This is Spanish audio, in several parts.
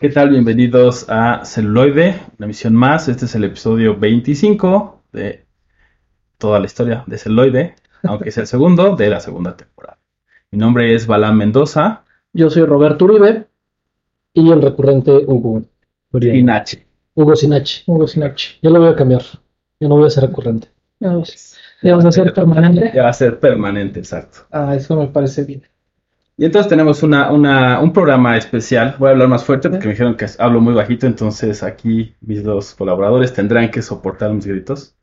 ¿Qué tal? Bienvenidos a Celuloide, una emisión más. Este es el episodio 25 de toda la historia de Celuloide, aunque es el segundo de la segunda temporada. Mi nombre es Balán Mendoza. Yo soy Roberto Uribe y el recurrente Hugo. Sinachi. Hugo Sinachi. Hugo Sinachi. Yo lo voy a cambiar. Yo no voy a ser recurrente. Ya vamos a ser permanente. Ya va a ser permanente, exacto. Ah, eso me parece bien. Y entonces tenemos una, una, un programa especial. Voy a hablar más fuerte porque me dijeron que hablo muy bajito, entonces aquí mis dos colaboradores tendrán que soportar mis gritos.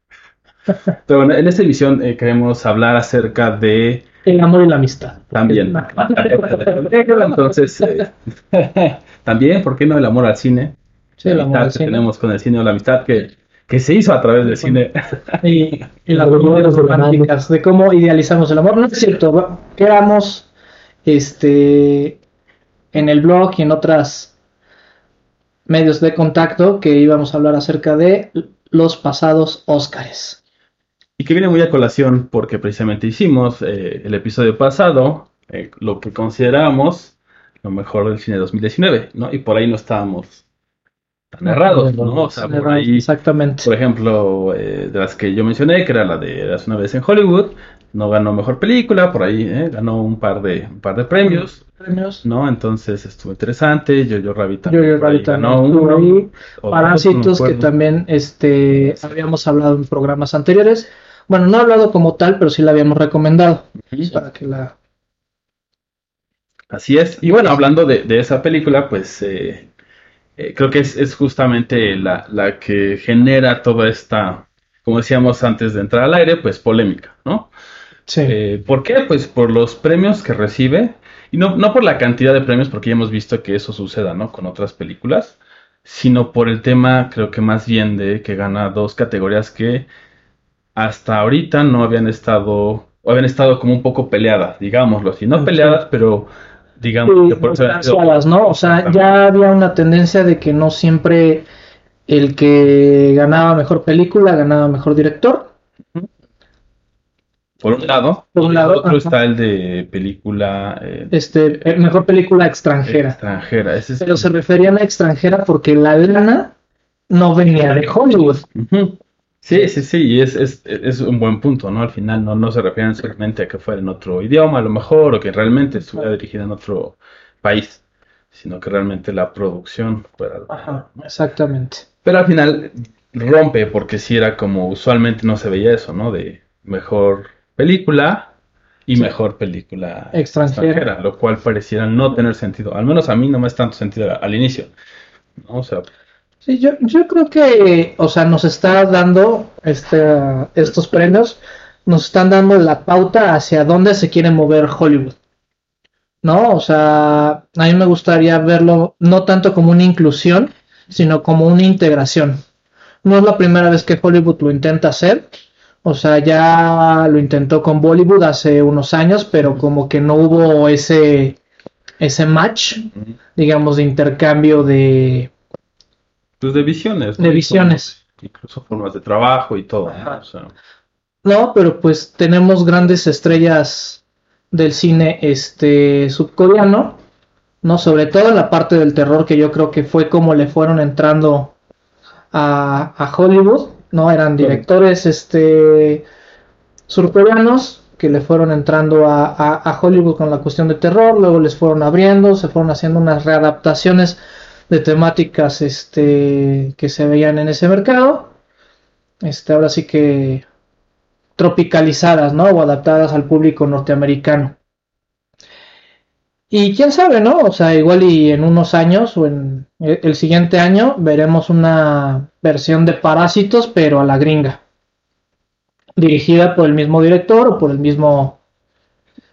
Pero bueno, en esta edición eh, queremos hablar acerca de... El amor y la amistad. También. entonces, eh, también, ¿por qué no el amor al cine? Sí, el amor al que cine. tenemos con el cine o la amistad que, que se hizo a través del cine. Y, y las románticas de cómo idealizamos el amor. No es cierto, quedamos este, en el blog y en otras medios de contacto que íbamos a hablar acerca de los pasados Óscares. Y que viene muy a colación porque precisamente hicimos eh, el episodio pasado eh, lo que consideramos lo mejor del cine 2019, ¿no? Y por ahí no estábamos tan errados, ¿no? O sea, por ahí, Exactamente. por ejemplo, eh, de las que yo mencioné, que era la de Hace una vez en Hollywood, no ganó mejor película, por ahí eh, ganó un par de un par de premios, Premios. ¿no? Entonces estuvo interesante. Yo yo Rabbit también Yo-Yo por ahí Rabbit ganó uno, ahí. Parásitos no que también este, habíamos hablado en programas anteriores. Bueno, no he hablado como tal, pero sí la habíamos recomendado. Ujú. Para que la... Así es. Y bueno, hablando de, de esa película, pues eh, eh, creo que es, es justamente la, la que genera toda esta, como decíamos antes de entrar al aire, pues polémica, ¿no? Sí. Eh, ¿por qué? Pues por los premios que recibe, y no, no por la cantidad de premios, porque ya hemos visto que eso suceda, ¿no? Con otras películas, sino por el tema, creo que más bien de que gana dos categorías que hasta ahorita no habían estado, o habían estado como un poco peleadas, digámoslo así, no Sí. peleadas, pero digamos por ¿no? O sea, ya había una tendencia de que no siempre el que ganaba mejor película ganaba mejor director. por un lado, Por un lado, otro ajá. está el de película eh, Este, eh, mejor película extranjera. extranjera. Ese es- Pero se referían a extranjera porque la lana no venía de Hollywood. Ujú. Sí, sí, sí, y es, es, es un buen punto, ¿no? Al final no, no se refieren solamente a que fuera en otro idioma, a lo mejor, o que realmente estuviera dirigida en otro país, sino que realmente la producción fuera. Ajá, exactamente. Pero al final rompe, porque sí era como usualmente no se veía eso, ¿no? De mejor película y Sí. mejor película Extranjera. lo cual pareciera no tener sentido. Al menos a mí no me es tanto sentido al, al inicio, ¿no? O sea, Sí, yo, yo creo que, o sea, nos está dando este, estos premios, nos están dando la pauta hacia dónde se quiere mover Hollywood. ¿No? O sea, a mí me gustaría verlo no tanto como una inclusión, sino como una integración. No es la primera vez que Hollywood lo intenta hacer. O sea, ya lo intentó con Bollywood hace unos años, pero como que no hubo ese, ese match, digamos, de intercambio de, pues de visiones, de visiones. incluso formas de trabajo y todo, ¿no? Ajá. O sea, No, pero pues tenemos grandes estrellas del cine este subcoreano, ¿no? Sobre todo en la parte del terror, que yo creo que fue como le fueron entrando a, a Hollywood, ¿no? Eran directores este surcoreanos que le fueron entrando a, a- a Hollywood con la cuestión de terror, luego les fueron abriendo, se fueron haciendo unas readaptaciones de temáticas este que se veían en ese mercado. Este, ahora sí que tropicalizadas, ¿no? O adaptadas al público norteamericano. Y quién sabe, ¿no? O sea, igual y en unos años o en el el siguiente año veremos una versión de Parásitos, pero a la gringa. Dirigida por el mismo director o por el mismo...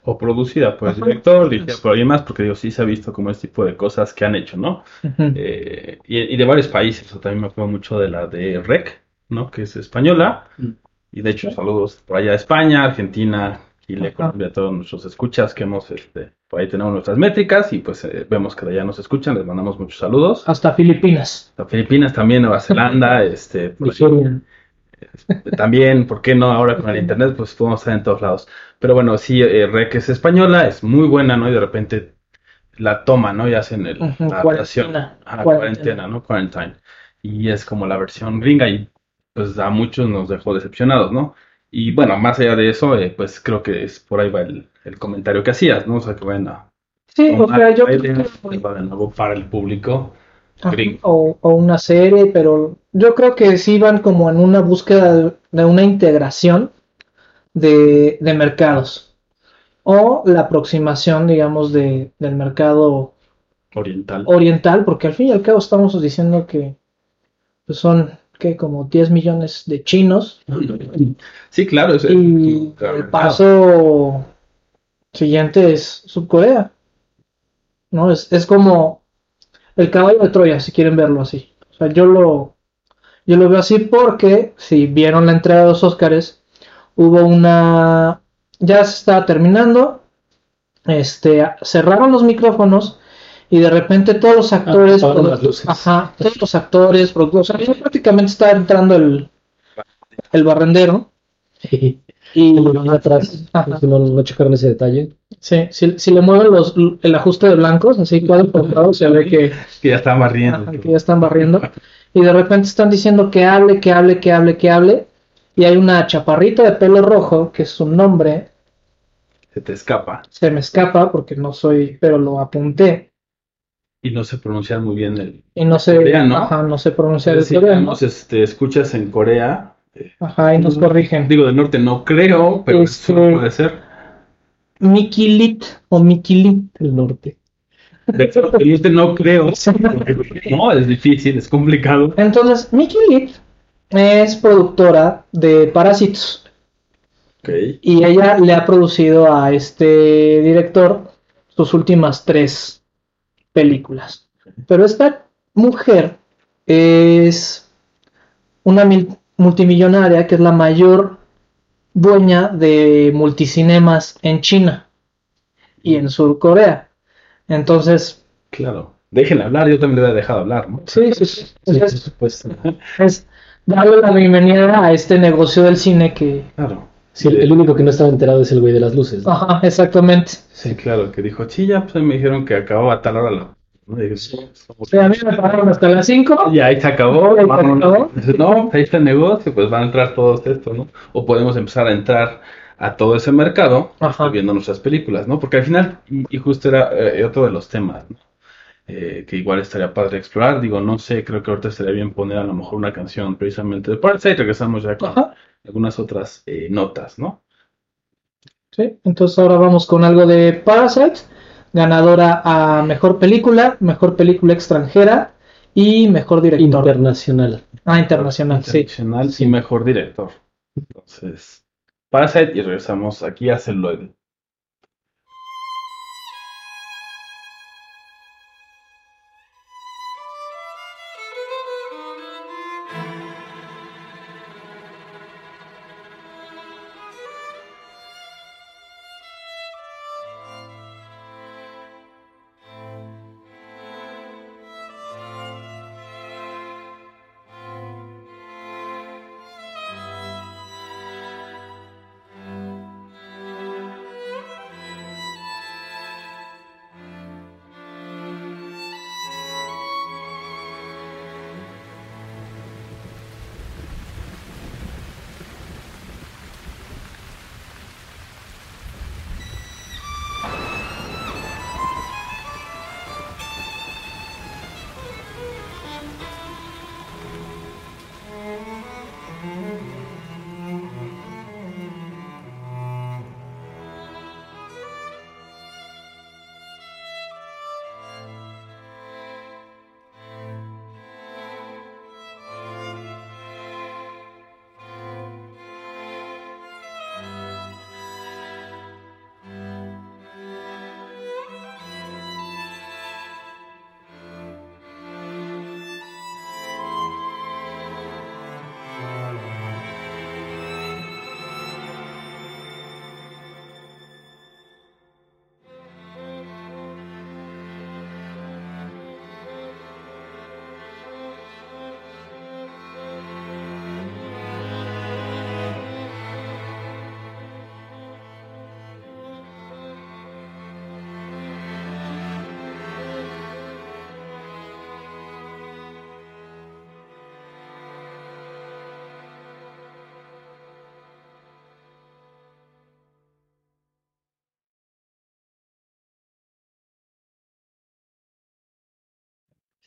o producida por el director, dirigida por alguien más, porque digo, sí se ha visto como este tipo de cosas que han hecho, ¿no? Eh, y, y de varios países, o también me acuerdo mucho de la de REC, ¿no? Que es española, Mm. y de hecho saludos por allá a España, Argentina, Chile, Ajá. Colombia, a todos nuestros escuchas que hemos, este, por ahí tenemos nuestras métricas y pues eh, vemos que de allá nos escuchan, les mandamos muchos saludos. Hasta Filipinas. A Filipinas también, Nueva Zelanda, este, por ahí. Nigeria. También, ¿por qué no? Ahora con el internet, pues podemos estar en todos lados. Pero bueno, sí, eh, Rec es española, es muy buena, ¿no? Y de repente la toma, ¿no? Y hacen el, la adaptación. cuarentena. Ajá, Cuarentena. ¿no? Quarantine. Y es como la versión gringa y pues a muchos nos dejó decepcionados, ¿no? Y bueno, más allá de eso, eh, pues creo que es por ahí va el, el comentario que hacías, ¿no? O sea, que vayan a Sí, o sea, yo la creo que- de nuevo para el público Ajá, o, o una serie, pero yo creo que sí van como en una búsqueda de, de una integración de, de mercados o la aproximación, digamos, de, del mercado oriental. oriental, porque al fin y al cabo estamos diciendo que pues, son que como 10 millones de chinos Sí, claro, es y claro, el paso siguiente es Subcorea. ¿No? Es, es como el caballo de Troya, si quieren verlo así. O sea, yo lo, yo lo veo así porque si vieron la entrega de los Óscares, hubo una... Ya se estaba terminando, este, cerraron los micrófonos y de repente todos los actores... apagaron las luces. Ajá, todos los actores, productores, o sea, ya prácticamente estaba entrando el, el barrendero. Y Y atrás, Ajá. no, no checaron ese detalle. Sí, si, si le mueven los, el ajuste de blancos, así cuadro por cuadro, se ve que, que ya está barriendo. ajá, que ya están barriendo. Y de repente están diciendo que hable, que hable, que hable, que hable. Y hay una chaparrita de pelo rojo, que es su nombre, Se te escapa. se me escapa porque no soy, pero lo apunté. Y no sé pronunciar muy bien el. Y no sé, Coreano. ajá, no sé pronunciar el Si coreano. tenemos, este, escuchas en Corea. eh, Ajá, y nos corrigen. Digo, del norte no creo, pero Este- eso puede ser. Mikilit o Mikilit. El norte. Del del norte no creo. No, es difícil, es complicado. Entonces, Mikilit es productora de Parásitos. Y ella le ha producido a este director sus últimas tres películas. Pero esta mujer es una mil- multimillonaria que es la mayor dueña de multicinemas en China y en Sur Corea. Entonces, Claro. Déjenla hablar, yo también le he dejado hablar, ¿no? sí, sí, sí. Es darle la bienvenida a este negocio del cine que... Claro. Sí, el, el único que no estaba enterado es el güey de las luces. ¿no? Ajá, exactamente. Sí, claro, que dijo, sí, ya pues ahí me dijeron que acababa a tal hora la. "Sí, a mí me pagaron hasta las 5. Y ahí se acabó. Ahí se vámonos". acabó. Dice, no, ahí está el negocio, pues van a entrar todos estos, ¿no? O podemos empezar a entrar a todo ese mercado Ajá. viendo nuestras películas, ¿no? Porque al final, y, y justo era eh, otro de los temas, ¿no? Eh, que igual estaría padre explorar. Digo, no sé, creo que ahorita estaría bien poner a lo mejor una canción precisamente de Parasite. Regresamos ya con Ajá. algunas otras eh, notas, ¿no? Sí, entonces ahora vamos con algo de Parasite, ganadora a mejor película, mejor película extranjera y mejor director. Internacional. ah, internacional, sí. Internacional y mejor director. Entonces, Parasite y regresamos aquí a Celuloide.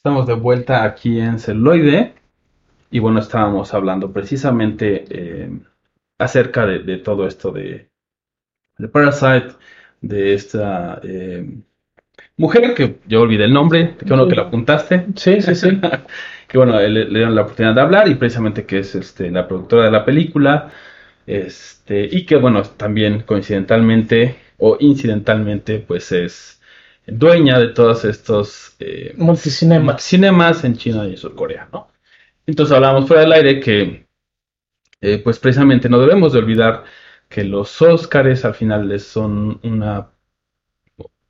Estamos de vuelta aquí en Celuloide. Y bueno, estábamos hablando precisamente eh, acerca de, de todo esto de, de Parasite, de esta eh, mujer que yo olvidé el nombre, qué bueno que lo apuntaste. Sí, sí, sí. que bueno, le, le dieron la oportunidad de hablar y precisamente que es este, la productora de la película. Este, y que bueno, también coincidentalmente o incidentalmente, pues es dueña de todos estos eh, Multicinemas. cinemas en China y en Surcorea, ¿no? Entonces hablábamos fuera del aire que, eh, pues precisamente no debemos de olvidar que los Óscares al final son una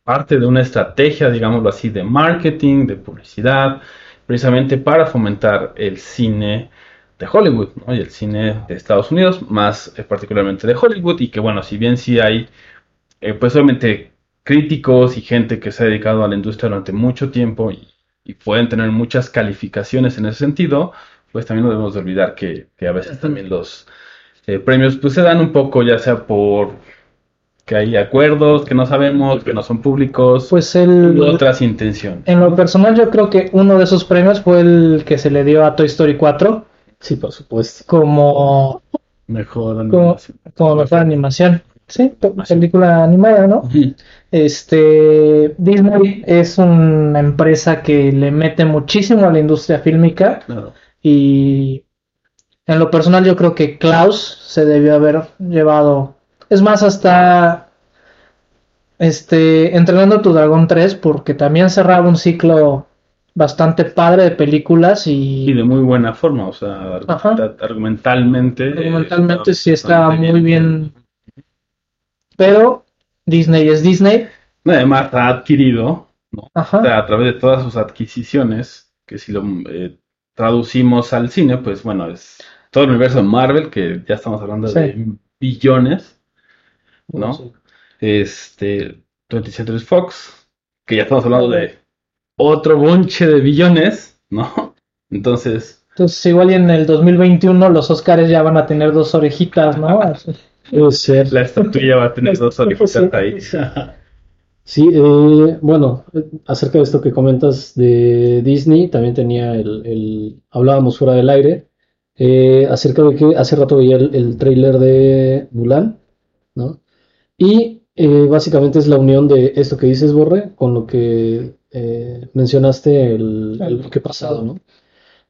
parte de una estrategia, digámoslo así, de marketing, de publicidad, precisamente para fomentar el cine de Hollywood, ¿no? Y el cine de Estados Unidos, más eh, particularmente de Hollywood, y que bueno, si bien sí hay, eh, pues obviamente críticos y gente que se ha dedicado a la industria durante mucho tiempo y, y pueden tener muchas calificaciones en ese sentido, pues también no debemos de olvidar que, que a veces también los eh, premios pues se dan un poco ya sea por que hay acuerdos que no sabemos, que no son públicos, Pues el, otras intenciones. en lo personal yo creo que uno de esos premios fue el que se le dio a Toy Story 4 Sí, por supuesto. como, Mejor como mejor animación. Sí, pe- Animación. película animada, ¿no? Este, Disney es una empresa que le mete muchísimo a la industria fílmica Claro. y en lo personal yo creo que Klaus se debió haber llevado, es más hasta este Entrenando a tu Dragón 3 porque también cerraba un ciclo bastante padre de películas Y y de muy buena forma, o sea, Ajá. argumentalmente. eh, argumentalmente sí está muy bien, pero Disney es Disney, Además, ha adquirido, ¿no? ajá. O sea, a través de todas sus adquisiciones, que si lo eh, traducimos al cine, pues bueno, es todo el universo de Marvel, que ya estamos hablando Sí. de billones, ¿no? Sí. Este, 20th Century Fox, que ya estamos hablando de otro bonche de billones, ¿no? Entonces, Entonces igual y en el 2021 los Oscars ya van a tener dos orejitas, ¿no? Así. Puede ser. la estatuilla va a tener dos orejitas ahí. sí. Eh, bueno, acerca de esto que comentas de Disney, también tenía el, el- hablábamos fuera del aire, eh, acerca de que hace rato veía el, el tráiler de Mulan, ¿no? Y eh, básicamente es la unión de esto que dices, Borre, con lo que eh, mencionaste el, el bloque pasado, ¿no?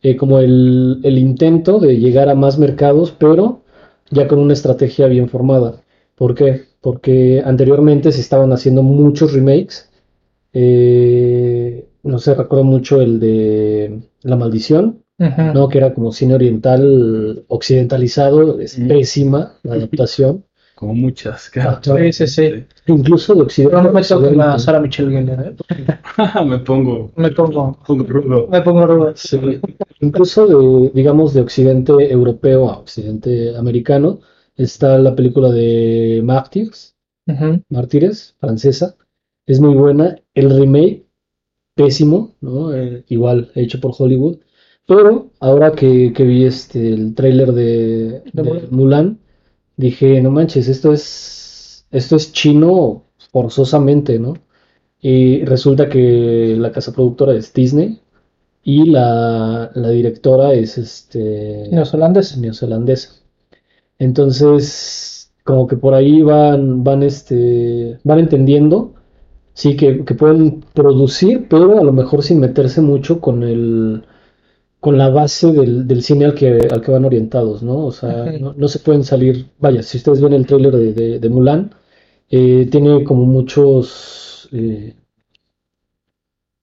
Eh, como el, el intento de llegar a más mercados, pero ya con una estrategia bien formada. ¿Por qué? Porque anteriormente se estaban haciendo muchos remakes. Eh, no sé, recuerdo mucho el de La Maldición. ¿no? Que era como cine oriental occidentalizado, es Mm. pésima la adaptación. Como muchas. Ajá. Sí, sí, sí. Incluso de occidente. Pero no me toca la Sara Michelle Gellar, ¿eh? Me pongo, Me pongo, pongo rudo. me pongo rudo. Sí. Incluso de, digamos, de occidente europeo a occidente americano, está la película de Ujú. Mártires, francesa. Es muy buena. El remake, pésimo, ¿no? Eh, igual hecho por Hollywood. Pero ahora que, que vi este, el tráiler de, De. Mulan, dije, no manches, esto es, esto es chino forzosamente, ¿no? Y resulta que la casa productora es Disney y la, la directora es este, Neozelandés. neozelandesa. Entonces, como que por ahí van, van, este, van entendiendo, sí, que, que pueden producir, pero a lo mejor sin meterse mucho con el, con la base del, del cine al que, al que van orientados, ¿no? O sea, no, no se pueden salir, vaya, si ustedes ven el tráiler de, de, de Mulan, eh, tiene como muchos, eh,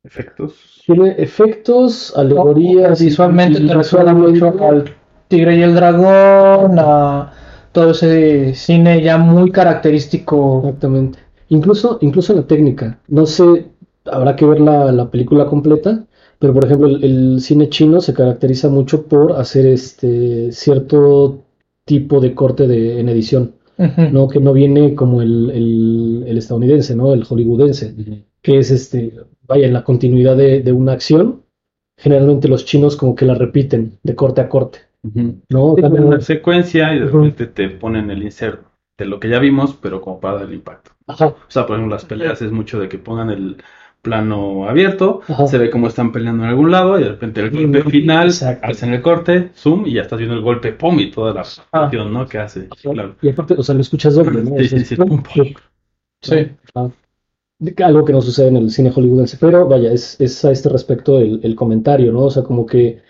Efectos. tiene efectos, alegorías, Visualmente y- te recuerda mucho al Tigre y el Dragón, a todo ese cine ya muy característico. Exactamente. Incluso, incluso la técnica. No sé, habrá que ver la, la película completa, pero por ejemplo, el, el cine chino se caracteriza mucho por hacer este cierto tipo de corte de, en edición. ¿no? Que no viene como el, el- el estadounidense, ¿no? El hollywoodense, que es este, vaya, en la continuidad de, de una acción. Generalmente los chinos como que la repiten de corte a corte, Ujú. ¿no? Sí, una secuencia y de repente te ponen el insert de lo que ya vimos, pero como para dar el impacto. Ajá. O sea, por ejemplo, las peleas es mucho de que pongan el plano abierto, Ajá. se ve cómo están peleando en algún lado y de repente el golpe final, Exacto. hacen el corte, zoom y ya estás viendo el golpe, pum, y toda la acción, ¿no? Que hace, claro. Y aparte, o sea, lo escuchas doble, ¿no? Sí, sí, sí. es pum, pum, Sí. Ah. Algo que no sucede en el cine hollywoodense, pero vaya, es, es a este respecto el, el comentario, ¿no? O sea, como que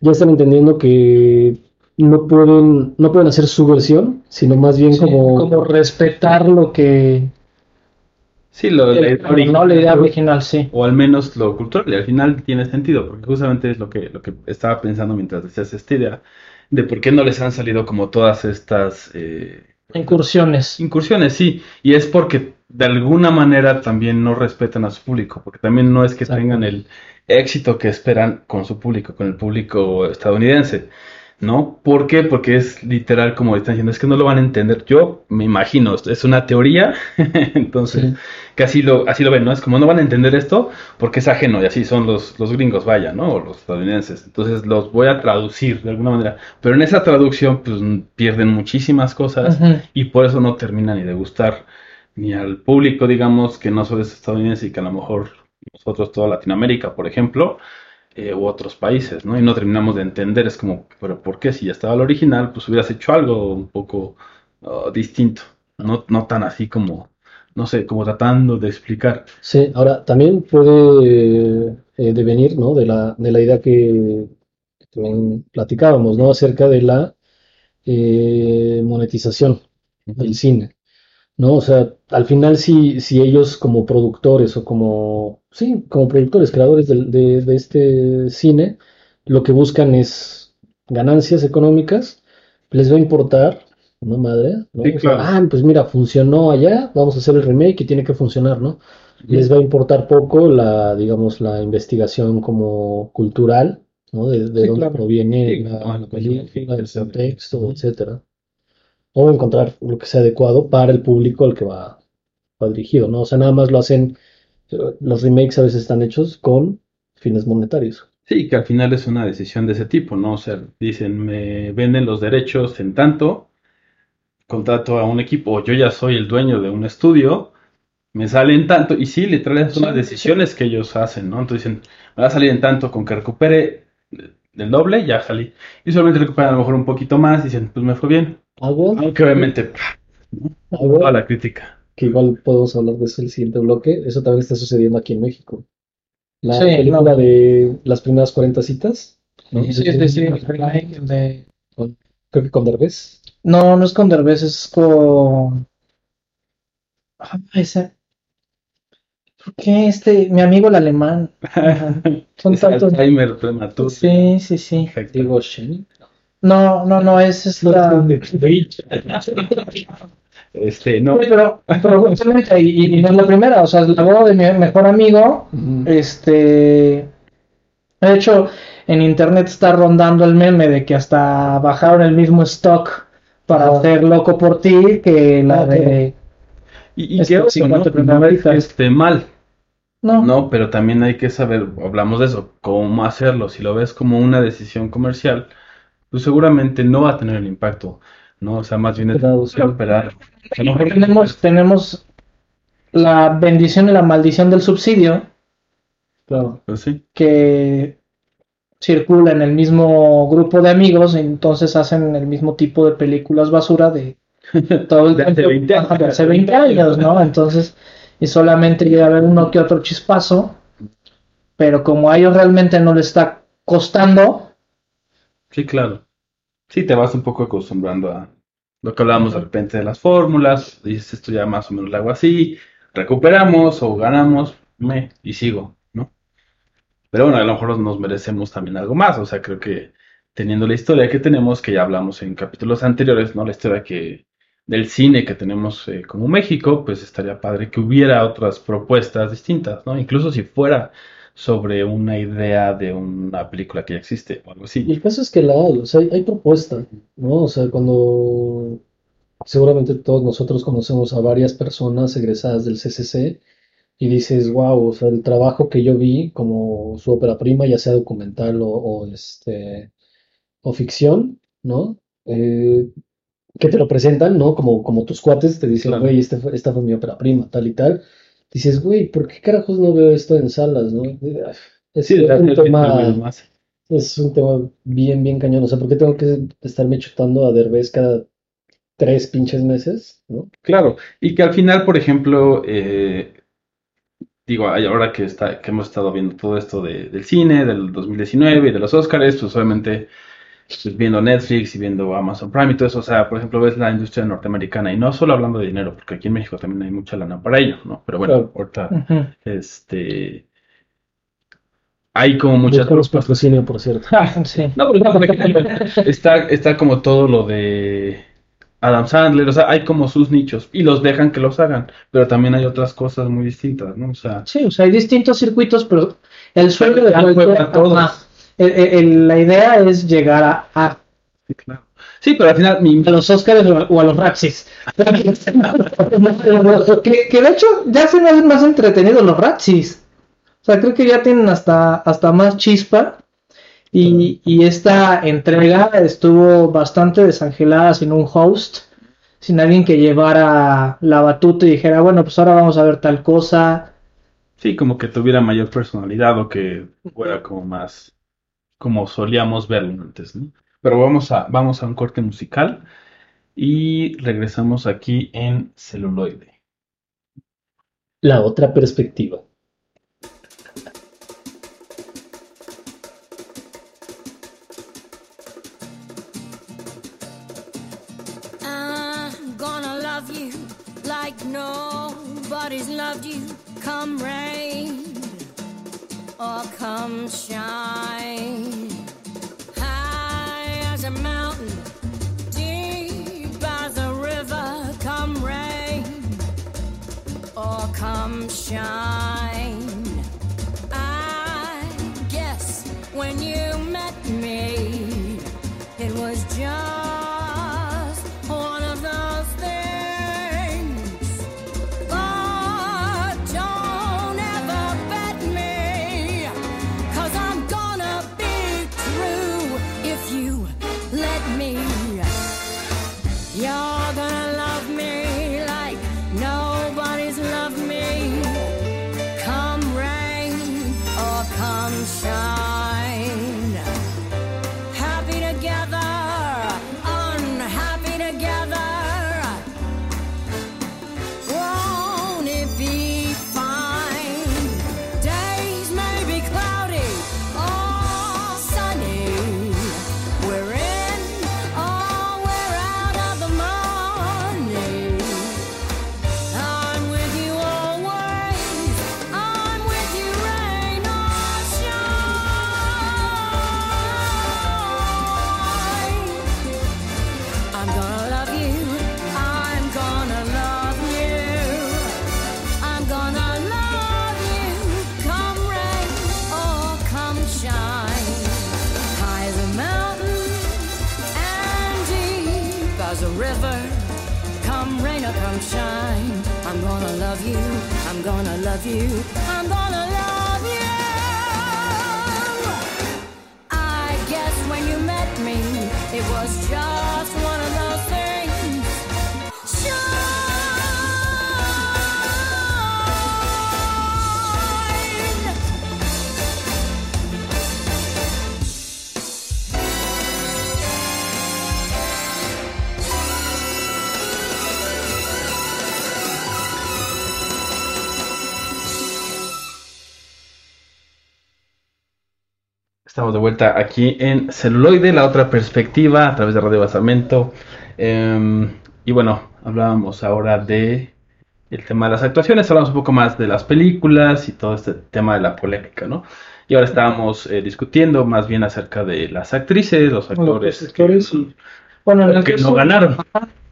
ya están entendiendo que no pueden, no pueden hacer su versión, sino más bien Sí, como, como respetar lo que Sí, lo, la idea no la idea original, original, sí. o al menos lo cultural, y al final tiene sentido, porque justamente es lo que, lo que estaba pensando mientras decías esta idea, de por qué no les han salido como todas estas eh, Incursiones. incursiones, sí, y es porque de alguna manera también no respetan a su público, porque también no es que Exacto. tengan el éxito que esperan con su público, con el público estadounidense, ¿no? ¿Por qué? Porque es literal como están diciendo, es que no lo van a entender. Yo me imagino, esto es una teoría, entonces Sí. que así lo, así lo ven, ¿no? Es como no van a entender esto porque es ajeno y así son los, los gringos, vaya, ¿no? O los estadounidenses. Entonces los voy a traducir de alguna manera. Pero en esa traducción pues pierden muchísimas cosas y por eso no termina ni de gustar ni al público, digamos, que no solo es estadounidense y que a lo mejor nosotros, toda Latinoamérica, por ejemplo, eh, u otros países, ¿no? Y no terminamos de entender, es como, pero ¿por qué? Si ya estaba el original, pues hubieras hecho algo un poco ah, distinto, no, no tan así como, no sé, como tratando de explicar. Sí, ahora también puede eh, devenir, ¿no? De la, de la idea que, que también platicábamos, ¿no? Acerca de la eh, monetización del cine, ¿no? O sea, al final si, si ellos como productores o como, sí, como productores, creadores de, de este cine, lo que buscan es ganancias económicas, les va a importar, madre, ¿no? Sí, O sea, claro. ah, pues mira, funcionó allá, vamos a hacer el remake y tiene que funcionar, ¿no? Les va a importar poco la, digamos, la investigación como cultural, ¿no? De, de Sí, dónde claro. proviene la, la película, el contexto, etcétera. O encontrar lo que sea adecuado para el público al que va, va dirigido, ¿no? O sea, nada más lo hacen, los remakes a veces están hechos con fines monetarios. Sí, que al final es una decisión de ese tipo, ¿no? O sea, dicen, me venden los derechos en tanto, contrato a un equipo, o yo ya soy el dueño de un estudio, me sale en tanto, y sí, literalmente son las decisiones que ellos hacen, ¿no? Entonces dicen, me va a salir en tanto con que recupere del doble, ya salí. Y solamente recuperan a lo mejor un poquito más, y dicen, pues me fue bien. Algo, Aunque obviamente, algo toda la crítica. que igual podemos hablar de eso en el siguiente bloque, eso también está sucediendo aquí en México. La Sí, película no. de las primeras 40 citas, ¿no? Sí, sí, sí, el remake de- Creo que con Derbez. No, no es con Derbez, es con... Ah, ese... ¿Por qué este, mi amigo el alemán? Son Es tantos... Alzheimer prematuro. Sí, sí, sí. Digo, Shane. No, no, no, es esta... Este, no. Sí, pero, pero justamente, y, y no es la primera, o sea, es la boda de mi mejor amigo, este... De hecho, en internet está rondando el meme de que hasta bajaron el mismo stock para Ah. hacer Loco por ti que la Ah, de... Y, y Es qué ¿no? No es Primavera. que esté mal, No, No, pero también hay que saber, hablamos de eso, cómo hacerlo. Si lo ves como una decisión comercial, pues seguramente no va a tener el impacto, ¿no? O sea, más bien es esperar. Tenemos, tenemos la bendición y la maldición del subsidio Claro. Pues sí. que circula en el mismo grupo de amigos, y entonces hacen el mismo tipo de películas basura de todo el De hace tiempo, 20 años. ajá, de hace 20 años, ¿no? Entonces, y solamente llega a haber uno que otro chispazo, pero como a ellos realmente no les está costando, Sí, claro. Sí, te vas un poco acostumbrando a lo que hablábamos de repente de las fórmulas. Dices, esto ya más o menos lo hago así. Recuperamos o ganamos, me, y sigo, ¿no? Pero bueno, a lo mejor nos merecemos también algo más. O sea, creo que teniendo la historia que tenemos, que ya hablamos en capítulos anteriores, ¿no? La historia que del cine que tenemos eh, como México, pues estaría padre que hubiera otras propuestas distintas, ¿no? Incluso si fuera sobre una idea de una película que ya existe o algo Y así. el caso es que la hay, o sea, hay, hay propuesta, ¿no? O sea, cuando seguramente todos nosotros conocemos a varias personas egresadas del CCC y dices, wow, o sea, el trabajo que yo vi como su ópera prima, ya sea documental o, o, este, o ficción, ¿no? Eh, que te lo presentan, ¿no? Como, como tus cuates te dicen, Claro. güey, este fue- esta fue mi ópera prima, tal y tal. Dices, güey, ¿por qué carajos no veo esto en salas, no? Es, Sí, un realmente tema, más. es un tema bien, bien cañón. O sea, ¿por qué tengo que estarme chutando a Derbez cada tres pinches meses, ¿no? Claro, y que al final, por ejemplo, eh, digo, ahora que está, que hemos estado viendo todo esto de- del cine, del 2019 y de los Oscars, pues obviamente pues, viendo Netflix y viendo Amazon Prime y todo eso, o sea, por ejemplo, ves la industria norteamericana y no solo hablando de dinero, porque aquí en México también hay mucha lana para ello, ¿no? Pero bueno, Claro. ahorita, este, hay como muchas Buscamos patrocinio, por cierto. Sí. No, está, está como todo lo de Adam Sandler, o sea, hay como sus nichos y los dejan que los hagan, pero también hay otras cosas muy distintas, ¿no? O sea, Sí, o sea, hay distintos circuitos, pero el sueño de a todos. El- la idea es llegar a, a, sí, claro. Sí, pero al final mi, a los Oscars o a, o a los Razzies. que, que de hecho ya se me hacen más entretenidos los Razzies. O sea, creo que ya tienen hasta, hasta más chispa. Y, y esta entrega estuvo bastante desangelada sin un host, sin alguien que llevara la batuta y dijera, bueno, pues ahora vamos a ver tal cosa. sí, como que tuviera mayor personalidad o que fuera como más, como solíamos verlo antes, ¿no? Pero vamos a, vamos a un corte musical y regresamos aquí en celuloide. La otra perspectiva. I'm gonna love you like nobody's loved you. Come rain or come shine. High as a mountain, deep as a river. Come rain or come shine. Estamos de vuelta aquí en celuloide, la otra perspectiva a través de Radio Basamento. Em, y bueno, hablábamos ahora de el tema de las actuaciones, hablamos un poco más de las películas y todo este tema de la polémica, ¿no? Y ahora estábamos eh, discutiendo más bien acerca de las actrices, los actores Los actores que, y- Bueno, en el que caso- no ganaron.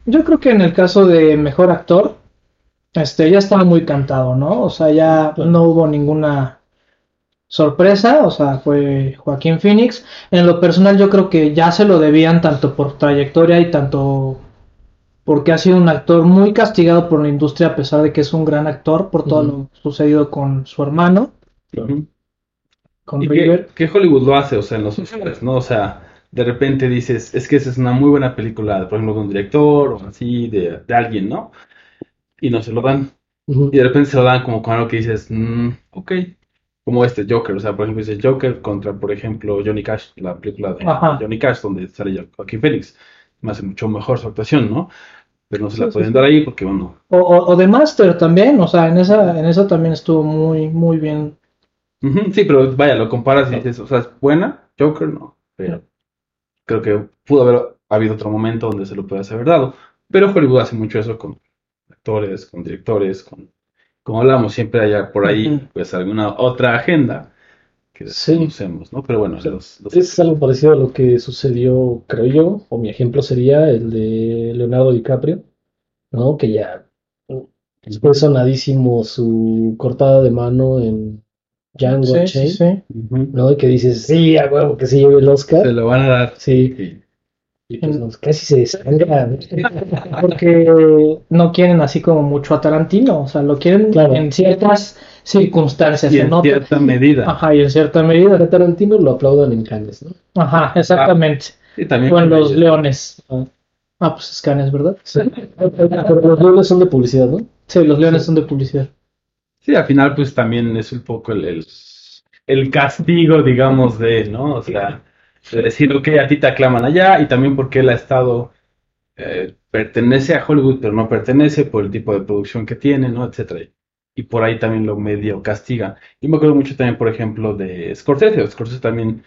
Yo creo que en el caso de mejor actor, este ya estaba muy cantado, ¿no? O sea, ya no hubo ninguna sorpresa, o sea, fue Joaquín Phoenix. En lo personal, yo creo que ya se lo debían tanto por trayectoria y tanto porque ha sido un actor muy castigado por la industria, a pesar de que es un gran actor, por todo lo sucedido con su hermano, con ¿Y River. qué, qué Hollywood lo hace, o sea, en los Oscars, ¿no? O sea, de repente dices, es que esa es una muy buena película, por ejemplo, de un director o así, de, de alguien, ¿no? Y no se lo dan. Y de repente se lo dan como con algo que dices, mm, ok. Como este Joker, o sea, por ejemplo, dice Joker contra, por ejemplo, Johnny Cash, la película de Ajá. Johnny Cash, donde sale Joaquín Phoenix. Me hace mucho mejor su actuación, ¿no? Pero no se la Sí, pueden sí. dar ahí porque, bueno, O, o, o The Master también, o sea, en esa, en esa también estuvo muy, muy bien. Sí, pero vaya, lo comparas y dices, o sea, es buena, Joker no, pero creo que pudo haber habido otro momento donde se lo puede haber dado. Pero Hollywood hace mucho eso con actores, con directores, con, como hablamos, siempre hay por ahí, pues alguna otra agenda que Sí. desconocemos, ¿no? Pero bueno, Sí. los, los- Es algo parecido a lo que sucedió, creo yo, o mi ejemplo sería el de Leonardo DiCaprio, ¿no? Que ya fue sonadísimo su cortada de mano en Django Sí, sí, Unchained, sí. ¿no? Y que dices, sí, a huevo, que se lleve el se Oscar. lo van a dar. Sí, Sí. Y pues casi se desangra. Porque no quieren así como mucho a Tarantino, o sea, lo quieren Claro. en ciertas circunstancias, Y en cierta medida. Ajá, y en cierta medida. A Tarantino lo aplaudan en Cannes, ¿no? Ajá, exactamente. Y también O en con los ellos. leones. Ah. Ah, pues escanes, ¿verdad? Pero los leones son de publicidad, ¿no? Sí, los leones son de publicidad. Sí, al final pues también es un poco el, el, el castigo, digamos, de, ¿no? O sea, de decir, ok, a ti te aclaman allá y también porque él ha estado, eh, pertenece a Hollywood, pero no pertenece por el tipo de producción que tiene, ¿no? Etcétera. Y por ahí también lo medio castiga. Yo me acuerdo mucho también, por ejemplo, de Scorsese. Scorsese también,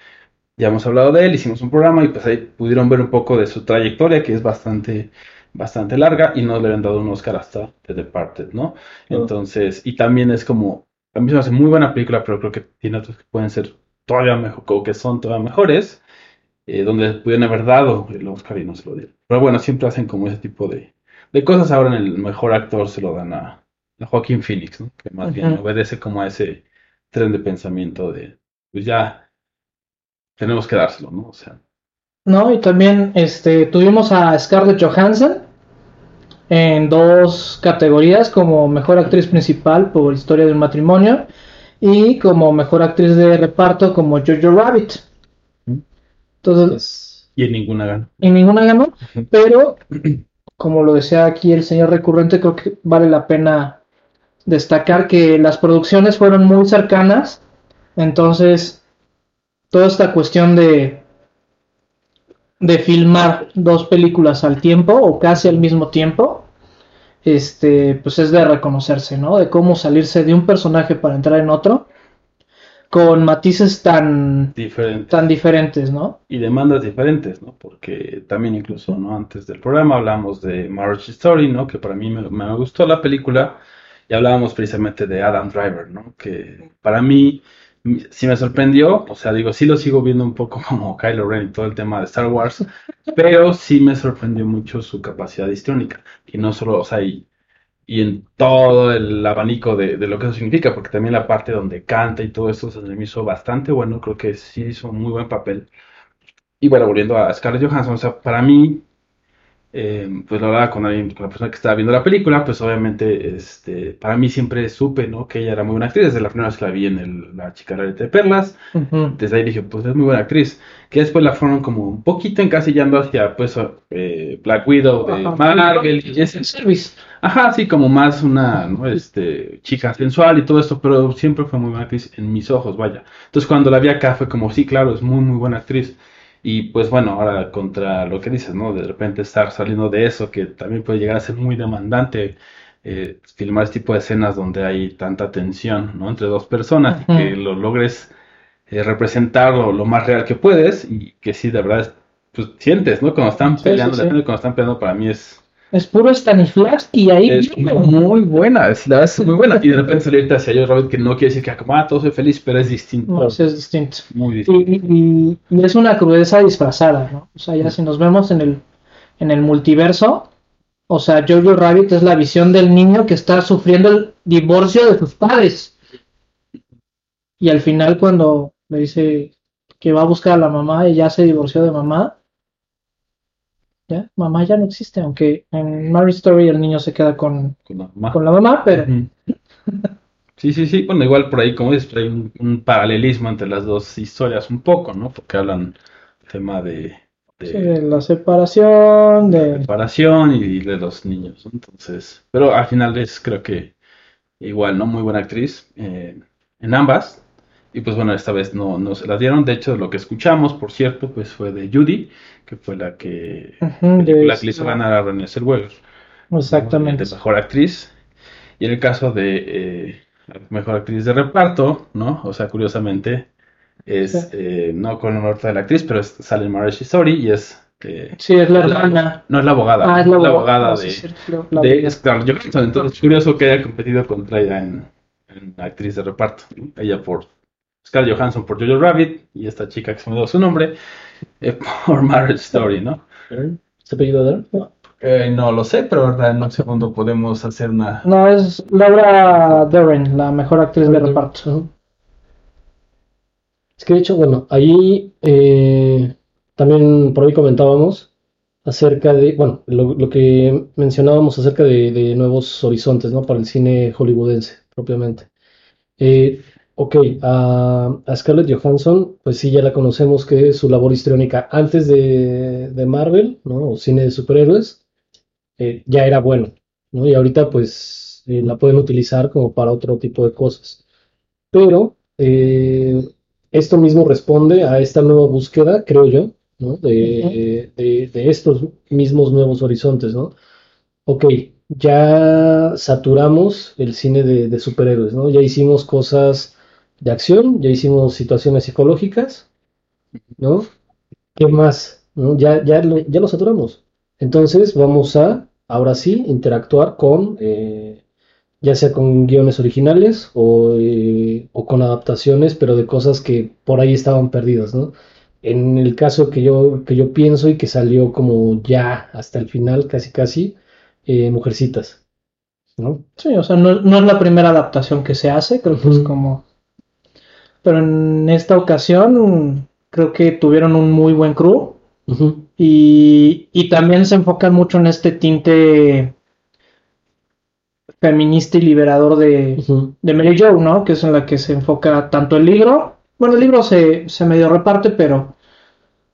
ya hemos hablado de él, hicimos un programa y pues ahí pudieron ver un poco de su trayectoria, que es bastante, bastante larga y no le habían dado un Oscar hasta The Departed, ¿no? Entonces, y también es como, a mí se me hace muy buena película, pero creo que tiene otros que pueden ser todavía mejor, o que son todavía mejores, eh, donde pudieron haber dado el Oscar y no se lo dieron. Pero bueno, siempre hacen como ese tipo de, de cosas. Ahora en el mejor actor se lo dan a, a Joaquín Phoenix, ¿no? Que más bien obedece como a ese tren de pensamiento de, pues ya tenemos que dárselo, ¿no? O sea, No, y también este, tuvimos a Scarlett Johansson en dos categorías, como mejor actriz principal por Historia de un matrimonio y como mejor actriz de reparto como Jojo Rabbit. Entonces, Pues, y en ninguna gana. y ninguna ganó, pero como lo decía aquí el señor recurrente, creo que vale la pena destacar que las producciones fueron muy cercanas, entonces toda esta cuestión de de filmar dos películas al tiempo o casi al mismo tiempo, este, pues es de reconocerse, ¿no? De cómo salirse de un personaje para entrar en otro con matices tan Diferente. tan diferentes, ¿no? y demandas diferentes, ¿no? Porque también incluso, ¿no? Antes del programa hablamos de Marriage Story, ¿no? Que para mí me, me gustó la película y hablábamos precisamente de Adam Driver, ¿no? Que para mí sí me sorprendió, o sea, digo, sí lo sigo viendo un poco como Kylo Ren y todo el tema de Star Wars, pero sí me sorprendió mucho su capacidad histriónica y no solo, o sea, y, y en todo el abanico de, de lo que eso significa, porque también la parte donde canta y todo eso se me hizo bastante bueno, creo que sí hizo un muy buen papel. Y bueno, volviendo a Scarlett Johansson, o sea, para mí, eh, pues lo hablaba con alguien, con la persona que estaba viendo la película, pues obviamente, este, para mí siempre supe, ¿no? Que ella era muy buena actriz, desde la primera vez que la vi en el, La chica de perlas, Ujú. desde ahí dije, pues es muy buena actriz, que después la fueron como un poquito encasillando hacia, pues, eh, Black Widow de. Marvel, y ese, Service. Ajá, sí, como más una, ¿no? Este, chica sensual y todo esto, pero siempre fue muy buena actriz en mis ojos, vaya. Entonces cuando la vi acá fue como, sí, claro, es muy, muy buena actriz. Y pues bueno, ahora contra lo que dices, ¿no? De repente estar saliendo de eso, que también puede llegar a ser muy demandante, eh, filmar este tipo de escenas donde hay tanta tensión, ¿no? Entre dos personas y que lo logres eh, representar lo, más real que puedes y que sí, de verdad, es- pues sientes, ¿no? Cuando están peleando, sí, sí. cuando están peleando, para mí es Es puro Stanislas y ahí es muy buena, es, la verdad es muy buena. Y de repente salirte hacia yo, Rabbit, que no quiere decir que como, ah, todo soy feliz, pero es distinto. No, sí es distinto. Muy distinto. Y, y- y es una crudeza disfrazada, ¿no? O sea, ya si nos vemos en el, en el multiverso, o sea, Jojo Rabbit es la visión del niño que está sufriendo el divorcio de sus padres. Y al final cuando le dice que va a buscar a la mamá y ya se divorció de mamá, ya, mamá ya no existe, aunque en Marriage Story el niño se queda con, Con la mamá. con la mamá, pero. Sí, sí, sí. Bueno, igual por ahí, como dices, hay un, un paralelismo entre las dos historias un poco, ¿no? Porque hablan tema de, de sí, de la separación, de... separación y de los niños, ¿no? Entonces, pero al final es, creo que igual, ¿no? Muy buena actriz eh, en ambas. Y pues bueno, esta vez no, no se la dieron. De hecho, lo que escuchamos, por cierto, pues fue de Judy, que fue la que, de- película que le hizo ganar a Renée Zellweger. ¿no? Exactamente. De mejor actriz. Y en el caso de eh, la mejor actriz de reparto, ¿no? O sea, curiosamente, es Sí. eh, no con el norte de la actriz, pero es, sale Marge Story y es. eh, Sí, es la hermana. no es la abogada, Ah, es la, abogada ah, de, es cierto, la- de Scarlett Johansson. Entonces, es curioso que haya competido contra ella en, en actriz de reparto. Ella por Scarlett Johansson por Jojo Rabbit y esta chica que se me dio su nombre eh, por Marriage Story, ¿no? ¿Este apellido de él? Eh, no lo sé, pero en un segundo podemos hacer una. No, es Laura Dern, la mejor actriz de reparto. Es que de hecho, bueno, ahí eh, también por ahí comentábamos acerca de, bueno, lo, lo que mencionábamos acerca de, de nuevos horizontes, ¿no? Para el cine hollywoodense, propiamente. Eh, ok, a, a Scarlett Johansson, pues sí, ya la conocemos que su labor histriónica antes de, de Marvel, ¿no? O cine de superhéroes, eh, ya era bueno, ¿no? Y ahorita, pues, eh, la pueden utilizar como para otro tipo de cosas. Pero eh, esto mismo responde a esta nueva búsqueda, creo yo, ¿no? De, de- de estos mismos nuevos horizontes, ¿no? Ok, ya saturamos el cine de, de superhéroes, ¿no? Ya hicimos cosas de acción, ya hicimos situaciones psicológicas, ¿no? ¿Qué más? ¿No? Ya, ya lo, ya lo saturamos. Entonces vamos a, ahora sí, interactuar con, eh, ya sea con guiones originales o, eh, o con adaptaciones, pero de cosas que por ahí estaban perdidas, ¿no? En el caso que yo, que yo pienso y que salió como ya hasta el final, casi casi, eh, Mujercitas, ¿no? Sí, o sea, no, no es la primera adaptación que se hace, creo que es como... Pero en esta ocasión creo que tuvieron un muy buen crew y, y también se enfocan mucho en este tinte feminista y liberador de, de Mary Jo, ¿no? Que es en la que se enfoca tanto el libro. Bueno, el libro se, se medio reparte, pero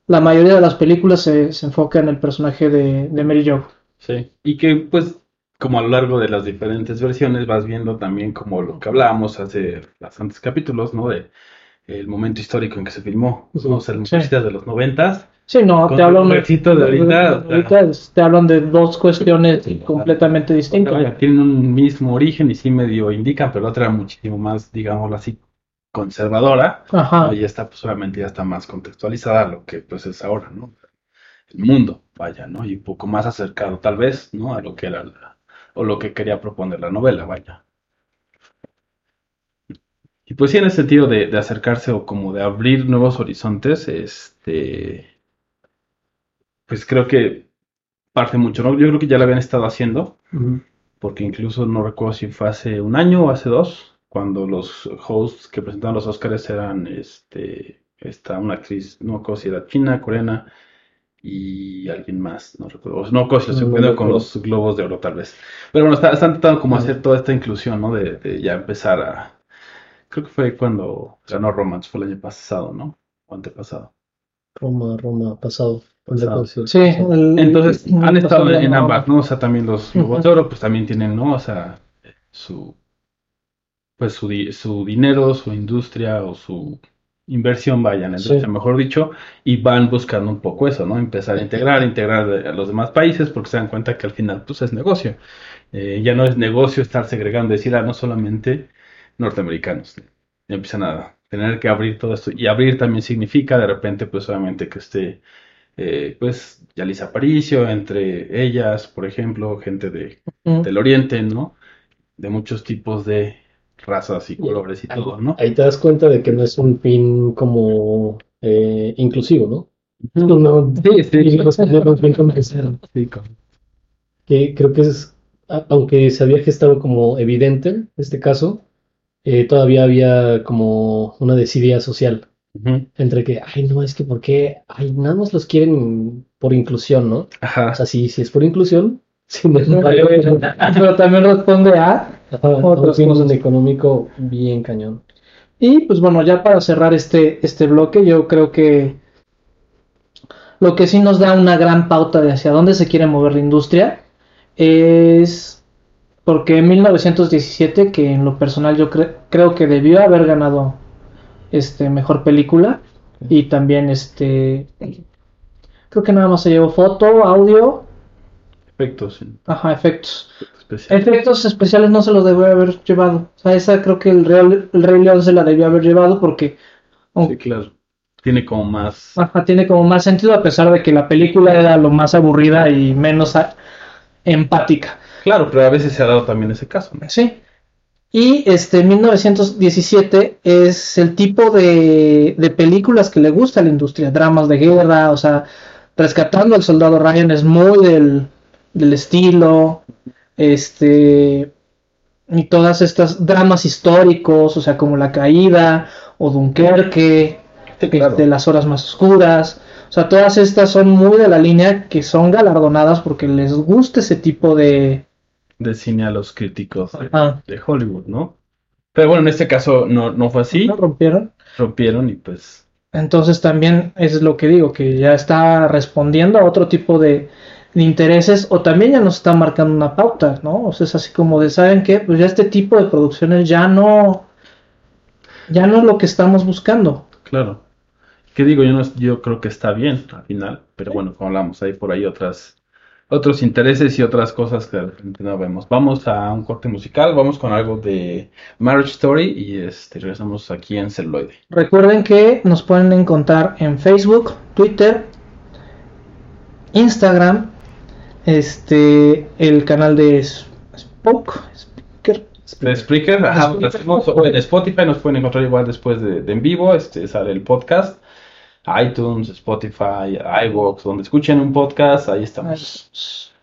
la mayoría de las películas se, se enfoca en el personaje de, de Mary Jo. Sí. Y que, pues, como a lo largo de las diferentes versiones, vas viendo también como lo que hablábamos hace bastantes capítulos, ¿no? De el momento histórico en que se filmó. ¿no? O sea, las de los noventas. Sí, no, te hablan éxito de ahorita, ahorita te hablan de dos cuestiones completamente distintas. Tienen un mismo origen y sí medio indican, pero la otra muchísimo más, digámoslo así, conservadora. Ajá. ¿no? Y esta, pues, obviamente ya está más contextualizada a lo que, pues, es ahora, ¿no? El mundo, vaya, ¿no? Y un poco más acercado, tal vez, ¿no? A lo que era la, o lo que quería proponer la novela, vaya. Y pues sí, en el sentido de, de acercarse o como de abrir nuevos horizontes, este, pues creo que parte mucho, ¿no? Yo creo que ya lo habían estado haciendo, porque incluso no recuerdo si fue hace un año o hace dos, cuando los hosts que presentaban los Oscars eran, este, esta, una actriz, no recuerdo si era china, coreana, y alguien más, no recuerdo, no recuerdo si lo estoy No, confundiendo con los globos de oro tal vez. Pero bueno, está- están tratando como hacer toda esta inclusión, ¿no? De, de ya empezar a... Creo que fue cuando ganó Romance, fue el año pasado, ¿no? O antepasado. Roma, Roma, pasado. Pasado. Sí, el- Entonces, el- han el- estado en, ambas, ¿no? O sea, también los globos de oro, pues también tienen, ¿no? O sea, su... Pues su, di- su dinero, su industria o su inversión, vaya, en la Sí. mejor dicho, y van buscando un poco eso, ¿no? Empezar a integrar, integrar a los demás países, porque se dan cuenta que al final, pues es negocio. Eh, ya no es negocio estar segregando, decir, ah, no solamente norteamericanos. Ya empiezan a tener que abrir todo esto. Y abrir también significa, de repente, pues obviamente que esté, eh, pues, Yalisa Aparicio, entre ellas, por ejemplo, gente de, del Oriente, ¿no? De muchos tipos de razas y colores y todo, ¿no? Ahí te das cuenta de que no es un fin como eh, inclusivo, ¿no? No, Sí, sí. Que creo que es, aunque se había gestado como evidente en este caso, eh, todavía había como una desidia social entre que, ay, no, es que ¿por qué? Ay, nada más los quieren por inclusión, ¿no? Ajá. O sea, si, si es por inclusión, Pero también responde a ajá, otras un económico bien cañón. Y pues bueno, ya para cerrar este, este bloque, yo creo que lo que sí nos da una gran pauta de hacia dónde se quiere mover la industria es Porque en 1917, que en lo personal yo cre- creo que debió haber ganado este mejor película y también este creo que nada más se llevó foto, audio, Efectos ajá, efectos. especiales. Efectos especiales no se los debió haber llevado. O sea, esa creo que el, Real- el Rey León se la debió haber llevado porque Sí, claro. Tiene como más. Ajá, tiene como más sentido a pesar de que la película era lo más aburrida y menos a- empática. Claro, pero a veces se ha dado también ese caso, ¿no? Sí. Y este 1917 es el tipo de, de películas que le gusta a la industria, dramas de guerra, o sea, Rescatando al Soldado Ryan es muy del, del estilo, este, y todas estas dramas históricos, o sea, como La Caída o Dunkerque, Sí, claro. de las horas más oscuras. O sea, todas estas son muy de la línea que son galardonadas porque les gusta ese tipo de... De cine a los críticos de, Ah. de Hollywood, ¿no? Pero bueno, en este caso no, no fue así. ¿no? rompieron. Rompieron y pues. Entonces también es lo que digo, que ya está respondiendo a otro tipo de, de intereses o también ya nos está marcando una pauta, ¿no? O sea, es así como de, ¿saben qué? Pues ya este tipo de producciones ya no, ya no es lo que estamos buscando. Claro. ¿Qué digo? Yo, no, yo creo que está bien al final, pero bueno, como hablamos, hay por ahí otras, otros intereses y otras cosas que de repente no vemos. Vamos a un corte musical, vamos con algo de Marriage Story y este, regresamos aquí en Celuloide. Recuerden que nos pueden encontrar en Facebook, Twitter, Instagram, este, el canal de Spoke, Speaker, De Spreaker, ajá, en Spotify nos pueden encontrar igual después de, de en vivo, este sale el podcast, iTunes, Spotify, iVoox, donde escuchen un podcast, ahí estamos.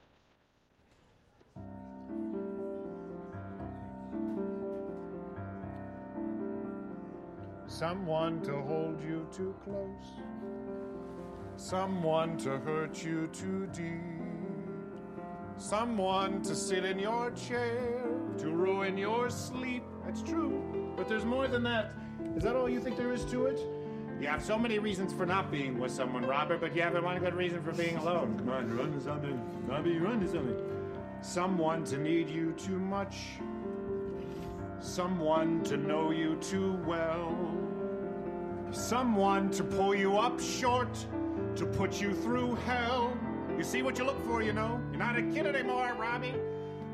Someone to hold you too close. Someone to hurt you too deep. Someone to sit in your chair, to ruin your sleep. That's true, but there's more than that. Is that all you think there is to it? You have so many reasons for not being with someone, Robert, but you haven't one good reason for being alone. Come on, run to something. Bobby, run to something. Someone to need you too much. Someone to know you too well. Someone to pull you up short, to put you through hell. You see what you look for, you know? You're not a kid anymore, Robbie.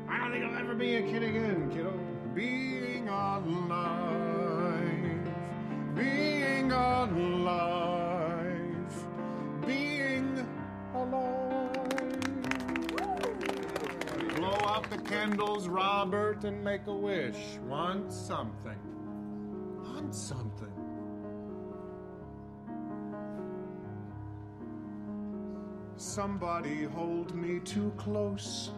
I don't think I'll ever be a kid again, kiddo. Being alive, being alive, being alive. Blow out the candles, Robert, and make a wish. Want something. Want something. Somebody hold me too close.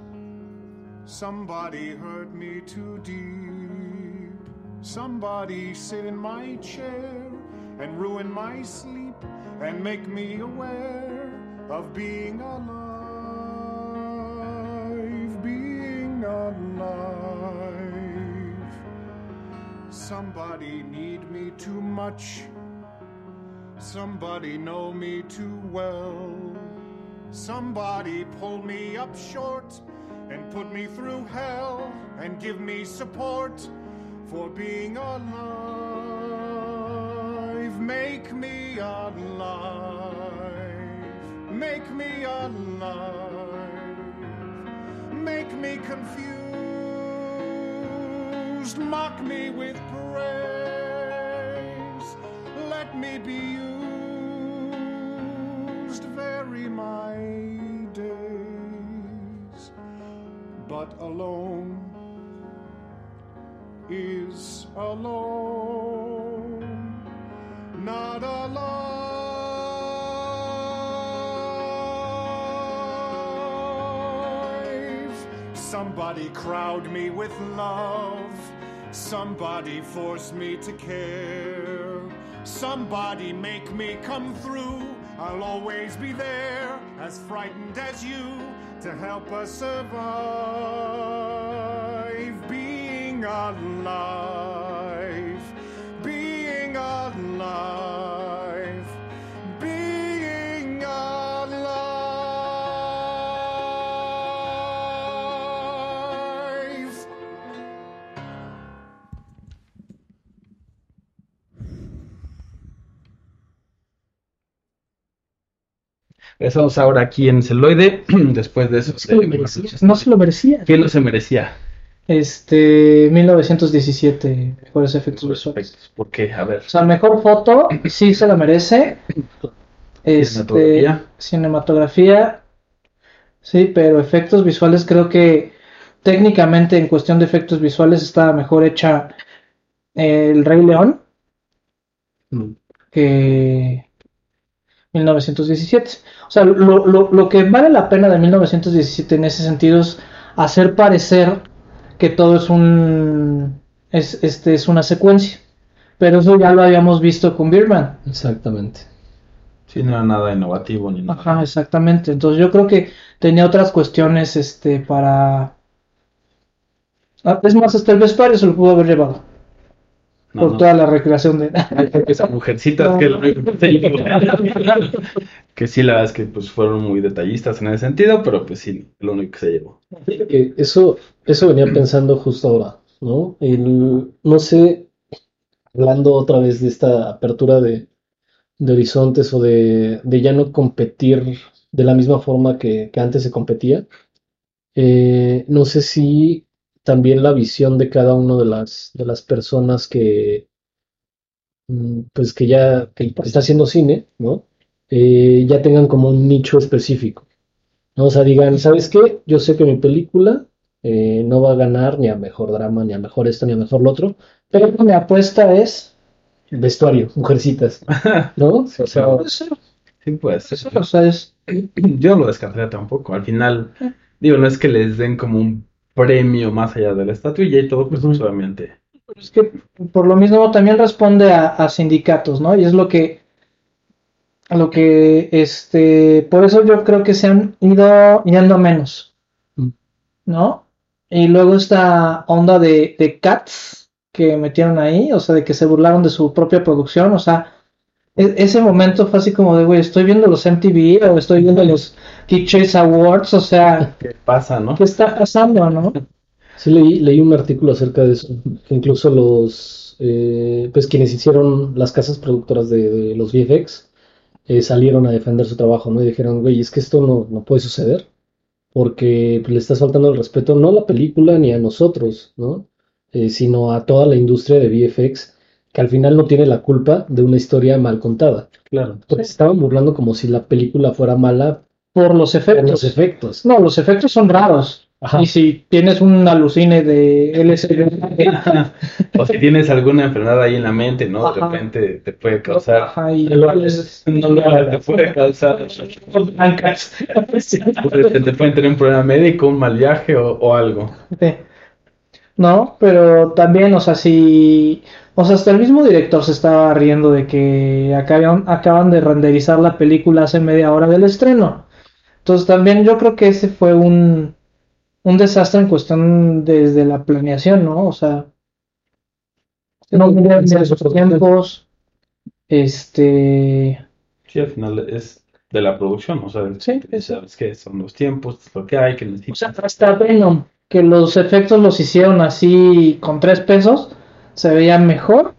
Somebody hurt me too deep. Somebody sit in my chair and ruin my sleep and make me aware of being alive. Being alive. Somebody need me too much. Somebody know me too well. Somebody pull me up short and put me through hell and give me support for being alive. Make me alive. Make me alive. Make me confused. Mock me with praise. Let me be used. Alone. Not alive. Somebody crowd me with love. Somebody force me to care. Somebody make me come through. I'll always be there, as frightened as you, to help us survive. Being alive. life, ahora aquí en Celoide, después de eso. No se lo merecía. No se lo merecía. ¿Quién lo se merecía? Este, 1917, mejores efectos visuales. ¿Por qué? A ver. O sea, mejor foto, sí se la merece. Este, Cinematografía. cinematografía, sí, pero efectos visuales creo que técnicamente en cuestión de efectos visuales está mejor hecha eh, El Rey León Mm. que 1917. O sea, lo, lo, lo que vale la pena de 1917 en ese sentido es hacer parecer que todo es un es, este, es una secuencia. Pero eso ya lo habíamos visto con Birdman. Exactamente. Sí, no era nada innovativo ni nada. Ajá, exactamente. Entonces yo creo que tenía otras cuestiones este para Ah, es más, hasta el vestuario se lo pudo haber llevado No, por no. toda la recreación de Esas mujercitas que, lo único que se llevó. que sí, la verdad es que pues fueron muy detallistas en ese sentido, pero pues sí, lo único que se llevó. Que eso, eso venía pensando justo ahora, ¿no? El- no sé, hablando otra vez de esta apertura de, de horizontes o de, de ya no competir de la misma forma que, que antes se competía, eh, no sé si también la visión de cada una de las, de las personas que, mm, pues que ya que está haciendo cine, ¿no? Eh, ya tengan como un nicho específico. ¿no? O sea, digan, ¿sabes qué? Yo sé que mi película eh, no va a ganar ni a mejor drama, ni a mejor esto, ni a mejor lo otro. Pero mi apuesta es Vestuario, mujercitas, ¿no? Sí, O sea, claro. puede ser, Sí, pues. puede ser, o sea, es Yo no lo descartaría tampoco. Al final, digo, no es que les den como un premio más allá de la estatuilla y todo, pues Ujú. obviamente. Es que por lo mismo también responde a, a sindicatos, ¿no? Y es lo que, lo que, este, por eso yo creo que se han ido yendo menos, Mm. ¿no? Y luego esta onda de, de Cats que metieron ahí, o sea, de que se burlaron de su propia producción, o sea, e- ese momento fue así como de, güey, estoy viendo los MTV o estoy viendo los Chase Awards, o sea, ¿Qué pasa, no? ¿qué está pasando, no? sí leí, leí un artículo acerca de eso, que incluso los, eh, pues quienes hicieron las casas productoras de, de los VFX eh, salieron a defender su trabajo, ¿no? Y dijeron, güey, es que esto no, no puede suceder, porque pues, le estás faltando el respeto no a la película ni a nosotros, ¿no? Eh, sino a toda la industria de VFX, que al final no tiene la culpa de una historia mal contada. Claro. Porque se estaban burlando como si la película fuera mala Por los por efectos. los efectos. No, los efectos son raros. Ajá. Y si tienes un alucine de LSD, O si tienes alguna enfermedad ahí en la mente, ¿no? De repente te puede causar. ajá, y Lo No, no, te puede causar. blancas. Te, te pueden tener un problema médico, un mal viaje o, o algo. Sí. No, pero también, o sea, si, o sea, hasta el mismo director se estaba riendo de que acaban, acaban de renderizar la película hace media hora del estreno. Entonces también yo creo que ese fue un, un desastre en cuestión desde la planeación, ¿no? O sea, no los tiempos, este, Sí, al final es de la producción, o sea, Sí, eso. sabes que son los tiempos, es lo que hay, que o necesitas. sea, hasta Venom, que los efectos los hicieron así con tres pesos, se veía mejor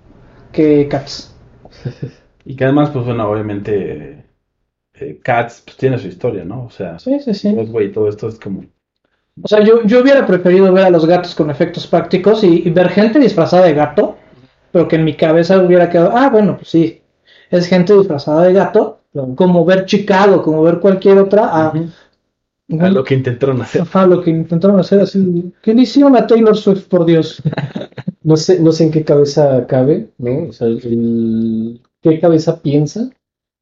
que Cats. Y que además, pues bueno, obviamente, eh, Cats pues, tiene su historia, ¿no? O sea, Sí, sí, sí. Broadway y todo esto es como. O sea, yo, yo hubiera preferido ver a los gatos con efectos prácticos y, y ver gente disfrazada de gato, pero que en mi cabeza hubiera quedado, ah, bueno, pues sí, es gente disfrazada de gato, como ver Chicago, como ver cualquier otra. A lo que intentaron hacer. Ajá, lo que intentaron hacer así. ¿Qué le hicieron a Taylor Swift, por Dios? No sé, no sé en qué cabeza cabe, ¿no? O sea, el- qué cabeza piensa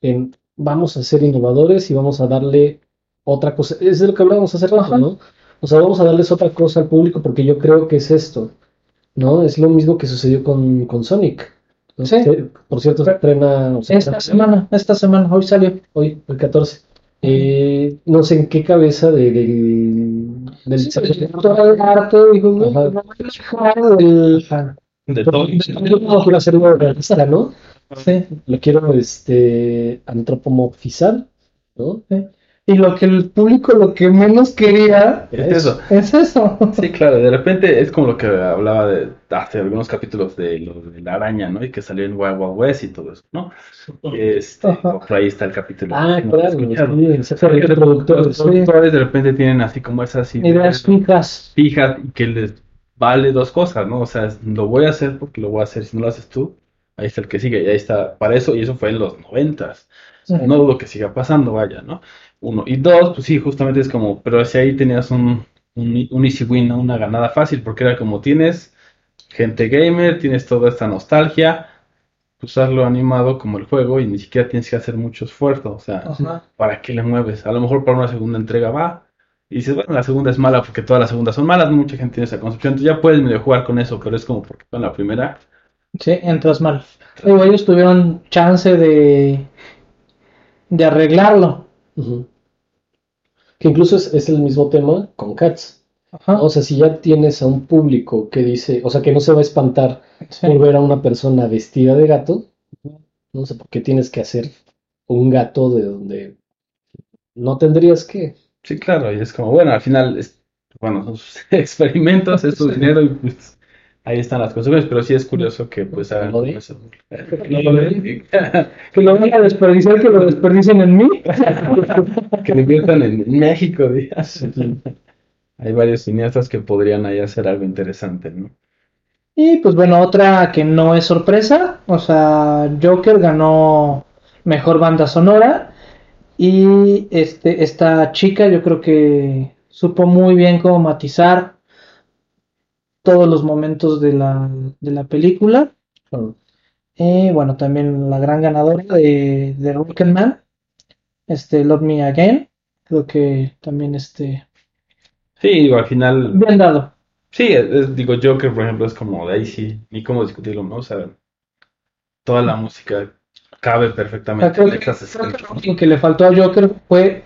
en vamos a ser innovadores y vamos a darle otra cosa. Es de lo que hablábamos hace rato. ¿no? O sea, vamos a darles otra cosa al público porque yo creo que es esto, ¿no? Es lo mismo que sucedió con, con Sonic. ¿no? Sí. Por cierto, se estrena, o sea, Esta semana, esta semana, hoy salió. hoy, el 14. Eh, no sé en qué cabeza de, del- del dejaron del- De todo. No Sí. Lo quiero este, antropomorfizar, ¿no? Y lo que el público lo que menos quería Es eso. es eso. Sí, claro, de repente es como lo que hablaba de hace algunos capítulos de lo de la araña, ¿no? Y que salió en Wild Wild West y todo eso, ¿no? Este, por ahí está el capítulo. Ah, ¿no? claro, sí, los productor, los sí. productores de repente tienen así como esas Ideas fijas. fijas y que les vale dos cosas, ¿no? O sea, lo voy a hacer porque lo voy a hacer. Si no lo haces tú, ahí está el que sigue y ahí está para eso. Y eso fue en los noventas. No dudo que siga pasando, vaya, ¿no? Uno. Y dos, pues sí, justamente es como, pero si ahí tenías un, un, un easy win, ¿no? Una ganada fácil, porque era como tienes gente gamer, tienes toda esta nostalgia, usarlo animado como el juego y ni siquiera tienes que hacer mucho esfuerzo. O sea, Ajá. ¿para qué le mueves? A lo mejor para una segunda entrega va. Y dices, bueno, la segunda es mala porque todas las segundas son malas, mucha gente tiene esa concepción, entonces ya puedes medio jugar con eso, pero es como porque con la primera, Sí, entras mal. Digo, ellos tuvieron chance de, de arreglarlo. Que incluso es, es el mismo tema con Cats. Ajá. O sea, si ya tienes a un público que dice, o sea, que no se va a espantar Sí. por ver a una persona vestida de gato, no sé por qué tienes que hacer un gato de donde no tendrías que. sí, claro, y es como, bueno, al final, es, bueno, son sus experimentos, es su dinero y pues ahí están las consecuencias, pero sí es curioso que pues hagan ¿Lo eso. No lo. Que lo van a desperdiciar, que lo desperdicien en mí. Que lo inviertan en México, días. Hay varios cineastas que podrían ahí hacer algo interesante, ¿no? Y pues bueno, otra que no es sorpresa, o sea, Joker ganó mejor banda sonora y este esta chica yo creo que supo muy bien cómo matizar todos los momentos de la, de la película. Claro. Y bueno, también la gran ganadora de, de Rocketman, este Love Me Again, creo que también este Sí, digo, al final, bien dado. sí, es- digo, Joker, por ejemplo, es como de ahí sí, ni cómo discutirlo, ¿no? O sea, toda la música cabe perfectamente creo que- creo lo que le faltó a Joker fue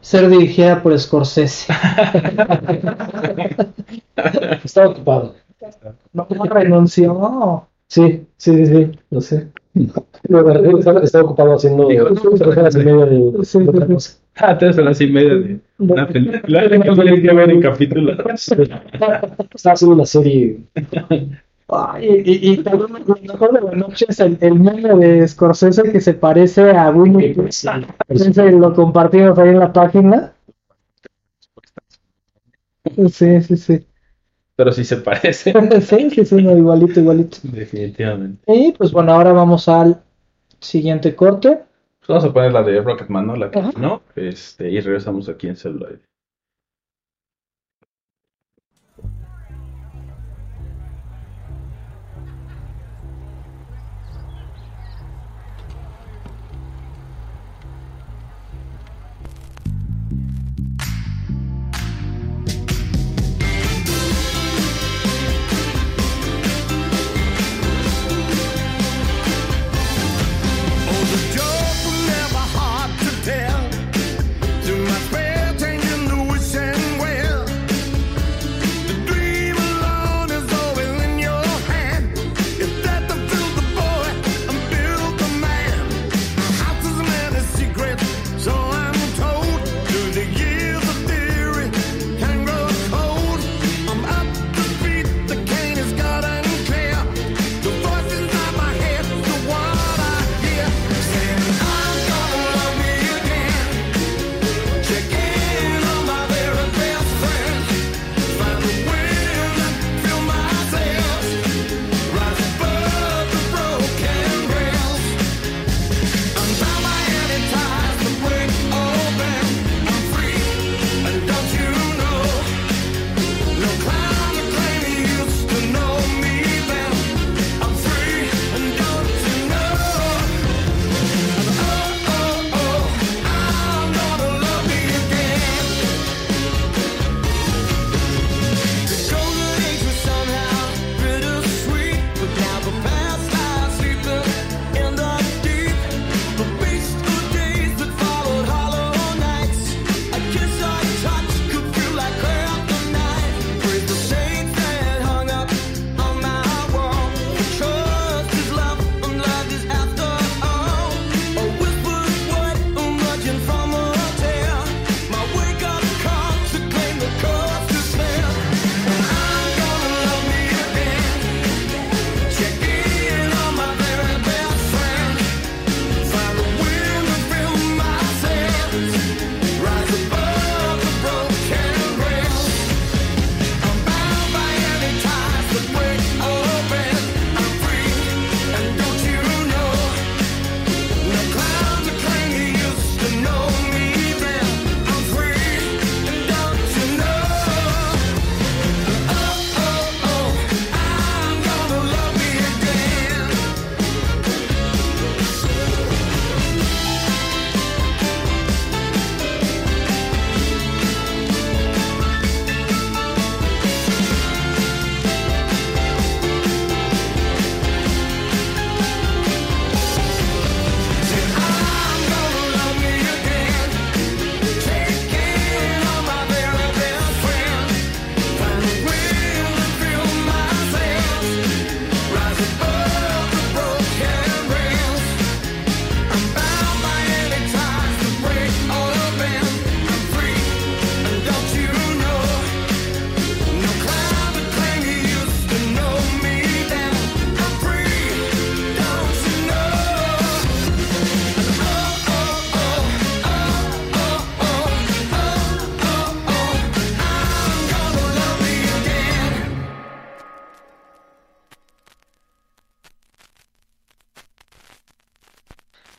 ser dirigida por Scorsese. Estaba ocupado. No renunció. Sí, sí, sí, sí, lo sé. Estaba, estaba ocupado haciendo tres horas y media de, Sí, de otra cosa. Ah, tres horas y media de una película que ver en capítulos. Estaba haciendo una serie. Ay, y, y también lo mejor de la noche es el, el meme de Scorsese que se parece a Winnie. Ese lo compartimos ahí en la página. Sí, sí, sí. Pero sí se parece, Sí, sí, sí, no, igualito, igualito. definitivamente. Y pues bueno, ahora vamos al siguiente corte. Pues vamos a poner la de Rocketman, ¿no? La que no, este, y regresamos aquí en celular.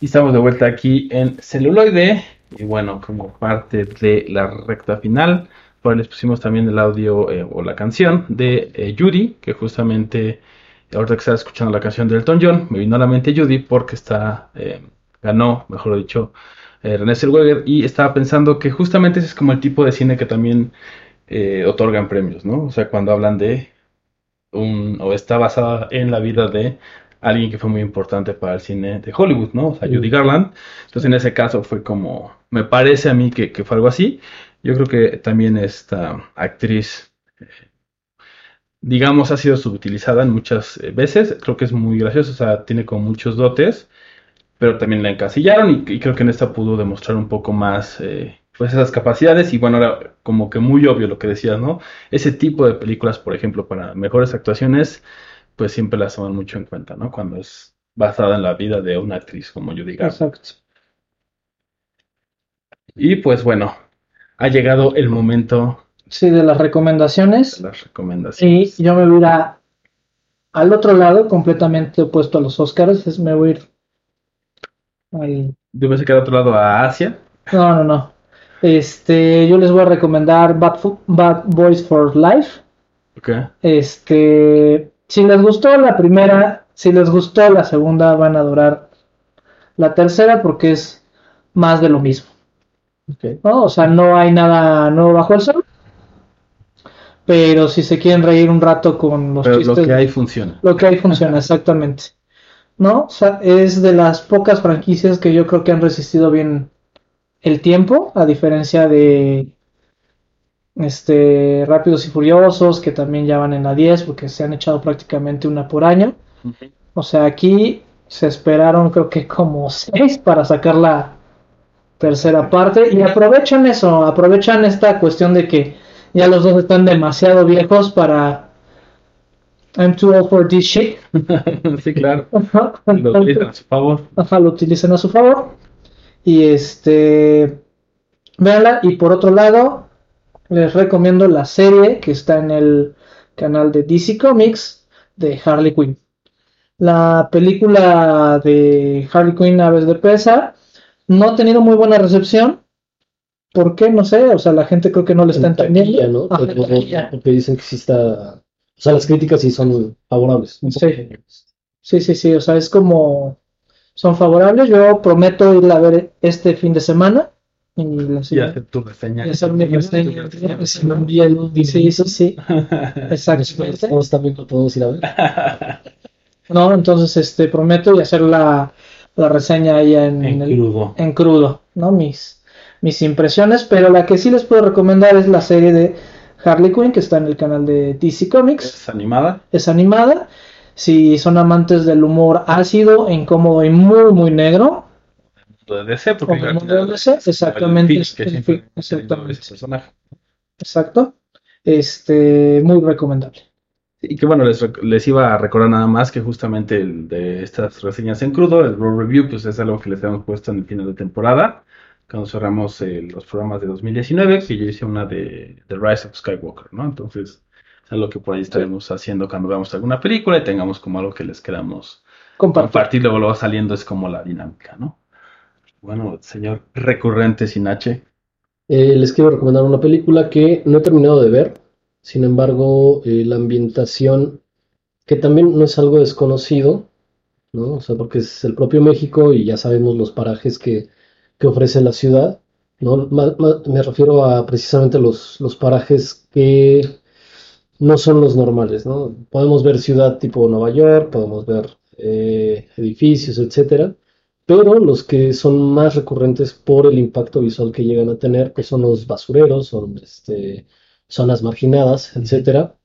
Estamos de vuelta aquí en celuloide. Y bueno, como parte de la recta final, pues les pusimos también el audio eh, o la canción de eh, Judy, que justamente ahorita que estaba escuchando la canción de Elton John, me vino a la mente Judy porque está, eh, ganó, mejor dicho, eh, René Zellweger y estaba pensando que justamente ese es como el tipo de cine que también eh, otorgan premios, ¿no? O sea, cuando hablan de un, o está basada en la vida de alguien que fue muy importante para el cine de Hollywood, ¿no? O sea. Judy Garland. Entonces, en ese caso fue como, me parece a mí que, que fue algo así. Yo creo que también esta actriz, eh, digamos, ha sido subutilizada en muchas eh, veces. Creo que es muy graciosa, o sea, tiene como muchos dotes, pero también la encasillaron y, y creo que en esta pudo demostrar un poco más, eh, pues, esas capacidades. Y bueno, era como que muy obvio lo que decías, ¿no? Ese tipo de películas, por ejemplo, para mejores actuaciones, pues siempre las toman mucho en cuenta, ¿no? Cuando es basada en la vida de una actriz como Judy Garland. Exacto. Y pues bueno, ha llegado el momento Sí, de las de recomendaciones. las recomendaciones. Y yo me voy a ir a- al otro lado, completamente opuesto a los Oscars. Es, me voy a ir al- Yo pensé que era otro lado a Asia. No, no, no. Este, yo les voy a recomendar Bad, Bad Boys for Life. Ok. Este, si les gustó la primera, si les gustó la segunda, van a adorar la tercera porque es más de lo mismo. ¿no? O sea, no hay nada nuevo bajo el sol. Pero si se quieren reír un rato con los Pero lo chistes, que hay funciona. lo que hay funciona exactamente. ¿No? O sea, es de las pocas franquicias que yo creo que han resistido bien el tiempo, a diferencia de este Rápidos y Furiosos, que también ya van en la 10, porque se han echado prácticamente una por año. O sea, aquí se esperaron creo que como seis para sacar la tercera parte y aprovechan eso, aprovechan esta cuestión de que ya los dos están demasiado viejos para I'm too old for this shit. Sí, claro. Lo utilizan a su favor. Ajá, lo utilicen a su favor. Y este, véanla. Y por otro lado, les recomiendo la serie que está en el canal de DC Comics de Harley Quinn. La película de Harley Quinn Aves de Presa no ha tenido muy buena recepción. ¿Por qué? No sé. O sea, la gente creo que no le está En taquilla, entendiendo. ¿no? Ajá, en Pero- taquilla. porque dicen que sí está. O sea, las críticas sí son favorables. Sí. Sí, sí, sí, o sea, es como son favorables. Yo prometo ir a ver este fin de semana y la Y siguiente- hacer tu reseña. y hacer mi reseña. Sí, sí, sí, exactamente. Nosotros también lo podemos ir a ver. No, entonces este prometo y hacer la, la reseña ahí en, En el- crudo. en crudo, ¿no? Mis, mis impresiones, pero la que sí les puedo recomendar es la serie de Harley Quinn que está en el canal de DC Comics. Es animada. es animada. Si son amantes del humor ácido, incómodo y muy, muy negro, De DC, porque el mundo de DC, es exactamente, el Fitch el Fitch, exactamente. ese personaje. exacto, este, muy recomendable. Y que bueno, les, les iba a recordar nada más que justamente el de estas reseñas en crudo, el Raw Review, pues es algo que les hemos puesto en el final de temporada, cuando cerramos eh, los programas de 2019, que yo hice una de The Rise of Skywalker, ¿no? Entonces, es algo que por ahí estaremos haciendo cuando veamos alguna película y tengamos como algo que les queramos Compartir. compartir, luego lo va saliendo, es como la dinámica, ¿no? Bueno, señor recurrente sin H, Eh, les quiero recomendar una película que no he terminado de ver. Sin embargo, eh, la ambientación, que también no es algo desconocido, ¿no? O sea, porque es el propio México y ya sabemos los parajes que, que ofrece la ciudad, ¿no? Me refiero a precisamente los, los parajes que no son los normales, ¿no? Podemos ver ciudad tipo Nueva York, podemos ver eh, edificios, etcétera, pero los que son más recurrentes por el impacto visual que llegan a tener, pues son los basureros, son este, zonas marginadas, etcétera.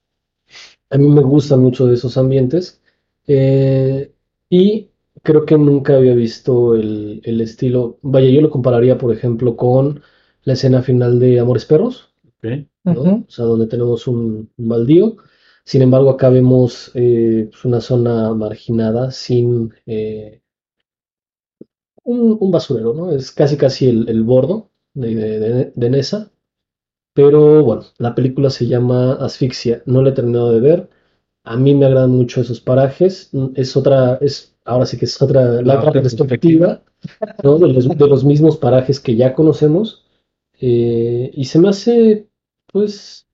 A mí me gustan mucho de esos ambientes eh, y creo que nunca había visto el, el estilo. Vaya, yo lo compararía, por ejemplo, con la escena final de Amores Perros. ¿ok? ¿no? Ujú. O sea, donde tenemos un, un baldío. Sin embargo, acá vemos eh, pues, una zona marginada sin eh, un, un basurero, ¿no? Es casi casi el, el bordo de, de, de- Nesa. Pero bueno, la película se llama Asfixia. No la he terminado de ver. A mí me agradan mucho esos parajes. Es otra, es ahora sí que es otra, la otra otra perspectiva, ¿no? De los, de los mismos parajes que ya conocemos. eh, y se me hace, pues,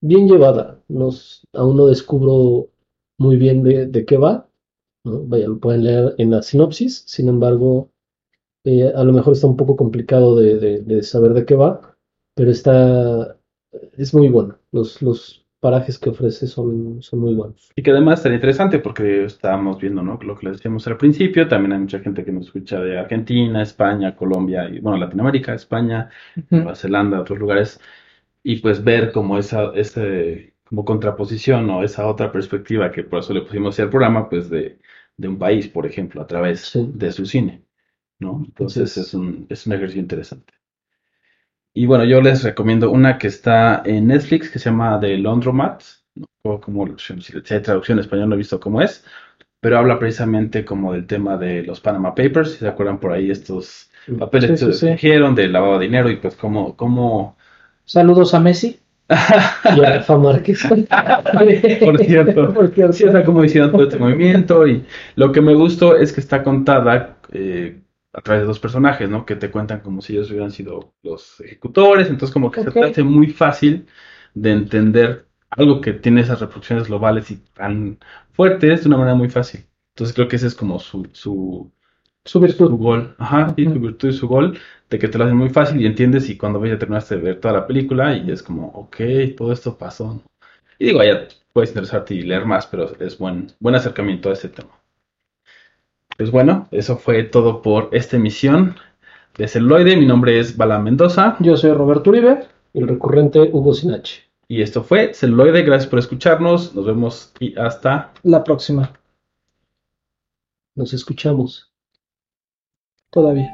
bien llevada. Nos, aún no descubro muy bien de, de qué va, ¿no? Vaya, lo pueden leer en la sinopsis, sin embargo, eh, a lo mejor está un poco complicado de, de- de saber de qué va, pero está, es muy bueno. Los, los parajes que ofrece son, son muy buenos. Y que además estaría interesante porque estábamos viendo, ¿no? Lo que les decíamos al principio, también hay mucha gente que nos escucha de Argentina, España, Colombia y, bueno, Latinoamérica, España. Nueva Zelanda, otros lugares, y pues ver como esa, ese, como contraposición o esa otra perspectiva que por eso le pusimos así al programa, pues de, de un país, por ejemplo, a través Sí. de su cine, ¿no? Entonces es un, es un ejercicio interesante. Y bueno, yo les recomiendo una que está en Netflix que se llama The Laundromat, no cómo, si hay traducción en español, no he visto cómo es, pero habla precisamente como del tema de los Panama Papers, si se acuerdan por ahí estos papeles Sí, que sí, se sí. fingieron de lavado de dinero y pues cómo, cómo Saludos a Messi. Y a Rafa Márquez. Por cierto. Por cierto. Sí, o sea, cómo hicieron todo este movimiento y lo que me gustó es que está contada eh, a través de dos personajes, ¿no? Que te cuentan como si ellos hubieran sido los ejecutores, entonces como que Ok. se te hace muy fácil de entender algo que tiene esas reproducciones globales y tan fuertes de una manera muy fácil. Entonces creo que ese es como su, su, Su su virtud. gol, ajá, sí, su virtud y su gol, de que te lo hacen muy fácil y entiendes y cuando ves ya terminaste de ver toda la película y es como, ok, todo esto pasó. Y digo, ya puedes interesarte y leer más, pero es buen, buen acercamiento a este tema. Pues bueno, eso fue todo por esta emisión de Celuloide. Mi nombre es Bala Mendoza Yo soy Roberto Uribe. El recurrente Hugo Sinache. y esto fue Celuloide. Gracias por escucharnos. Nos vemos y hasta La próxima. Nos escuchamos. Todavía.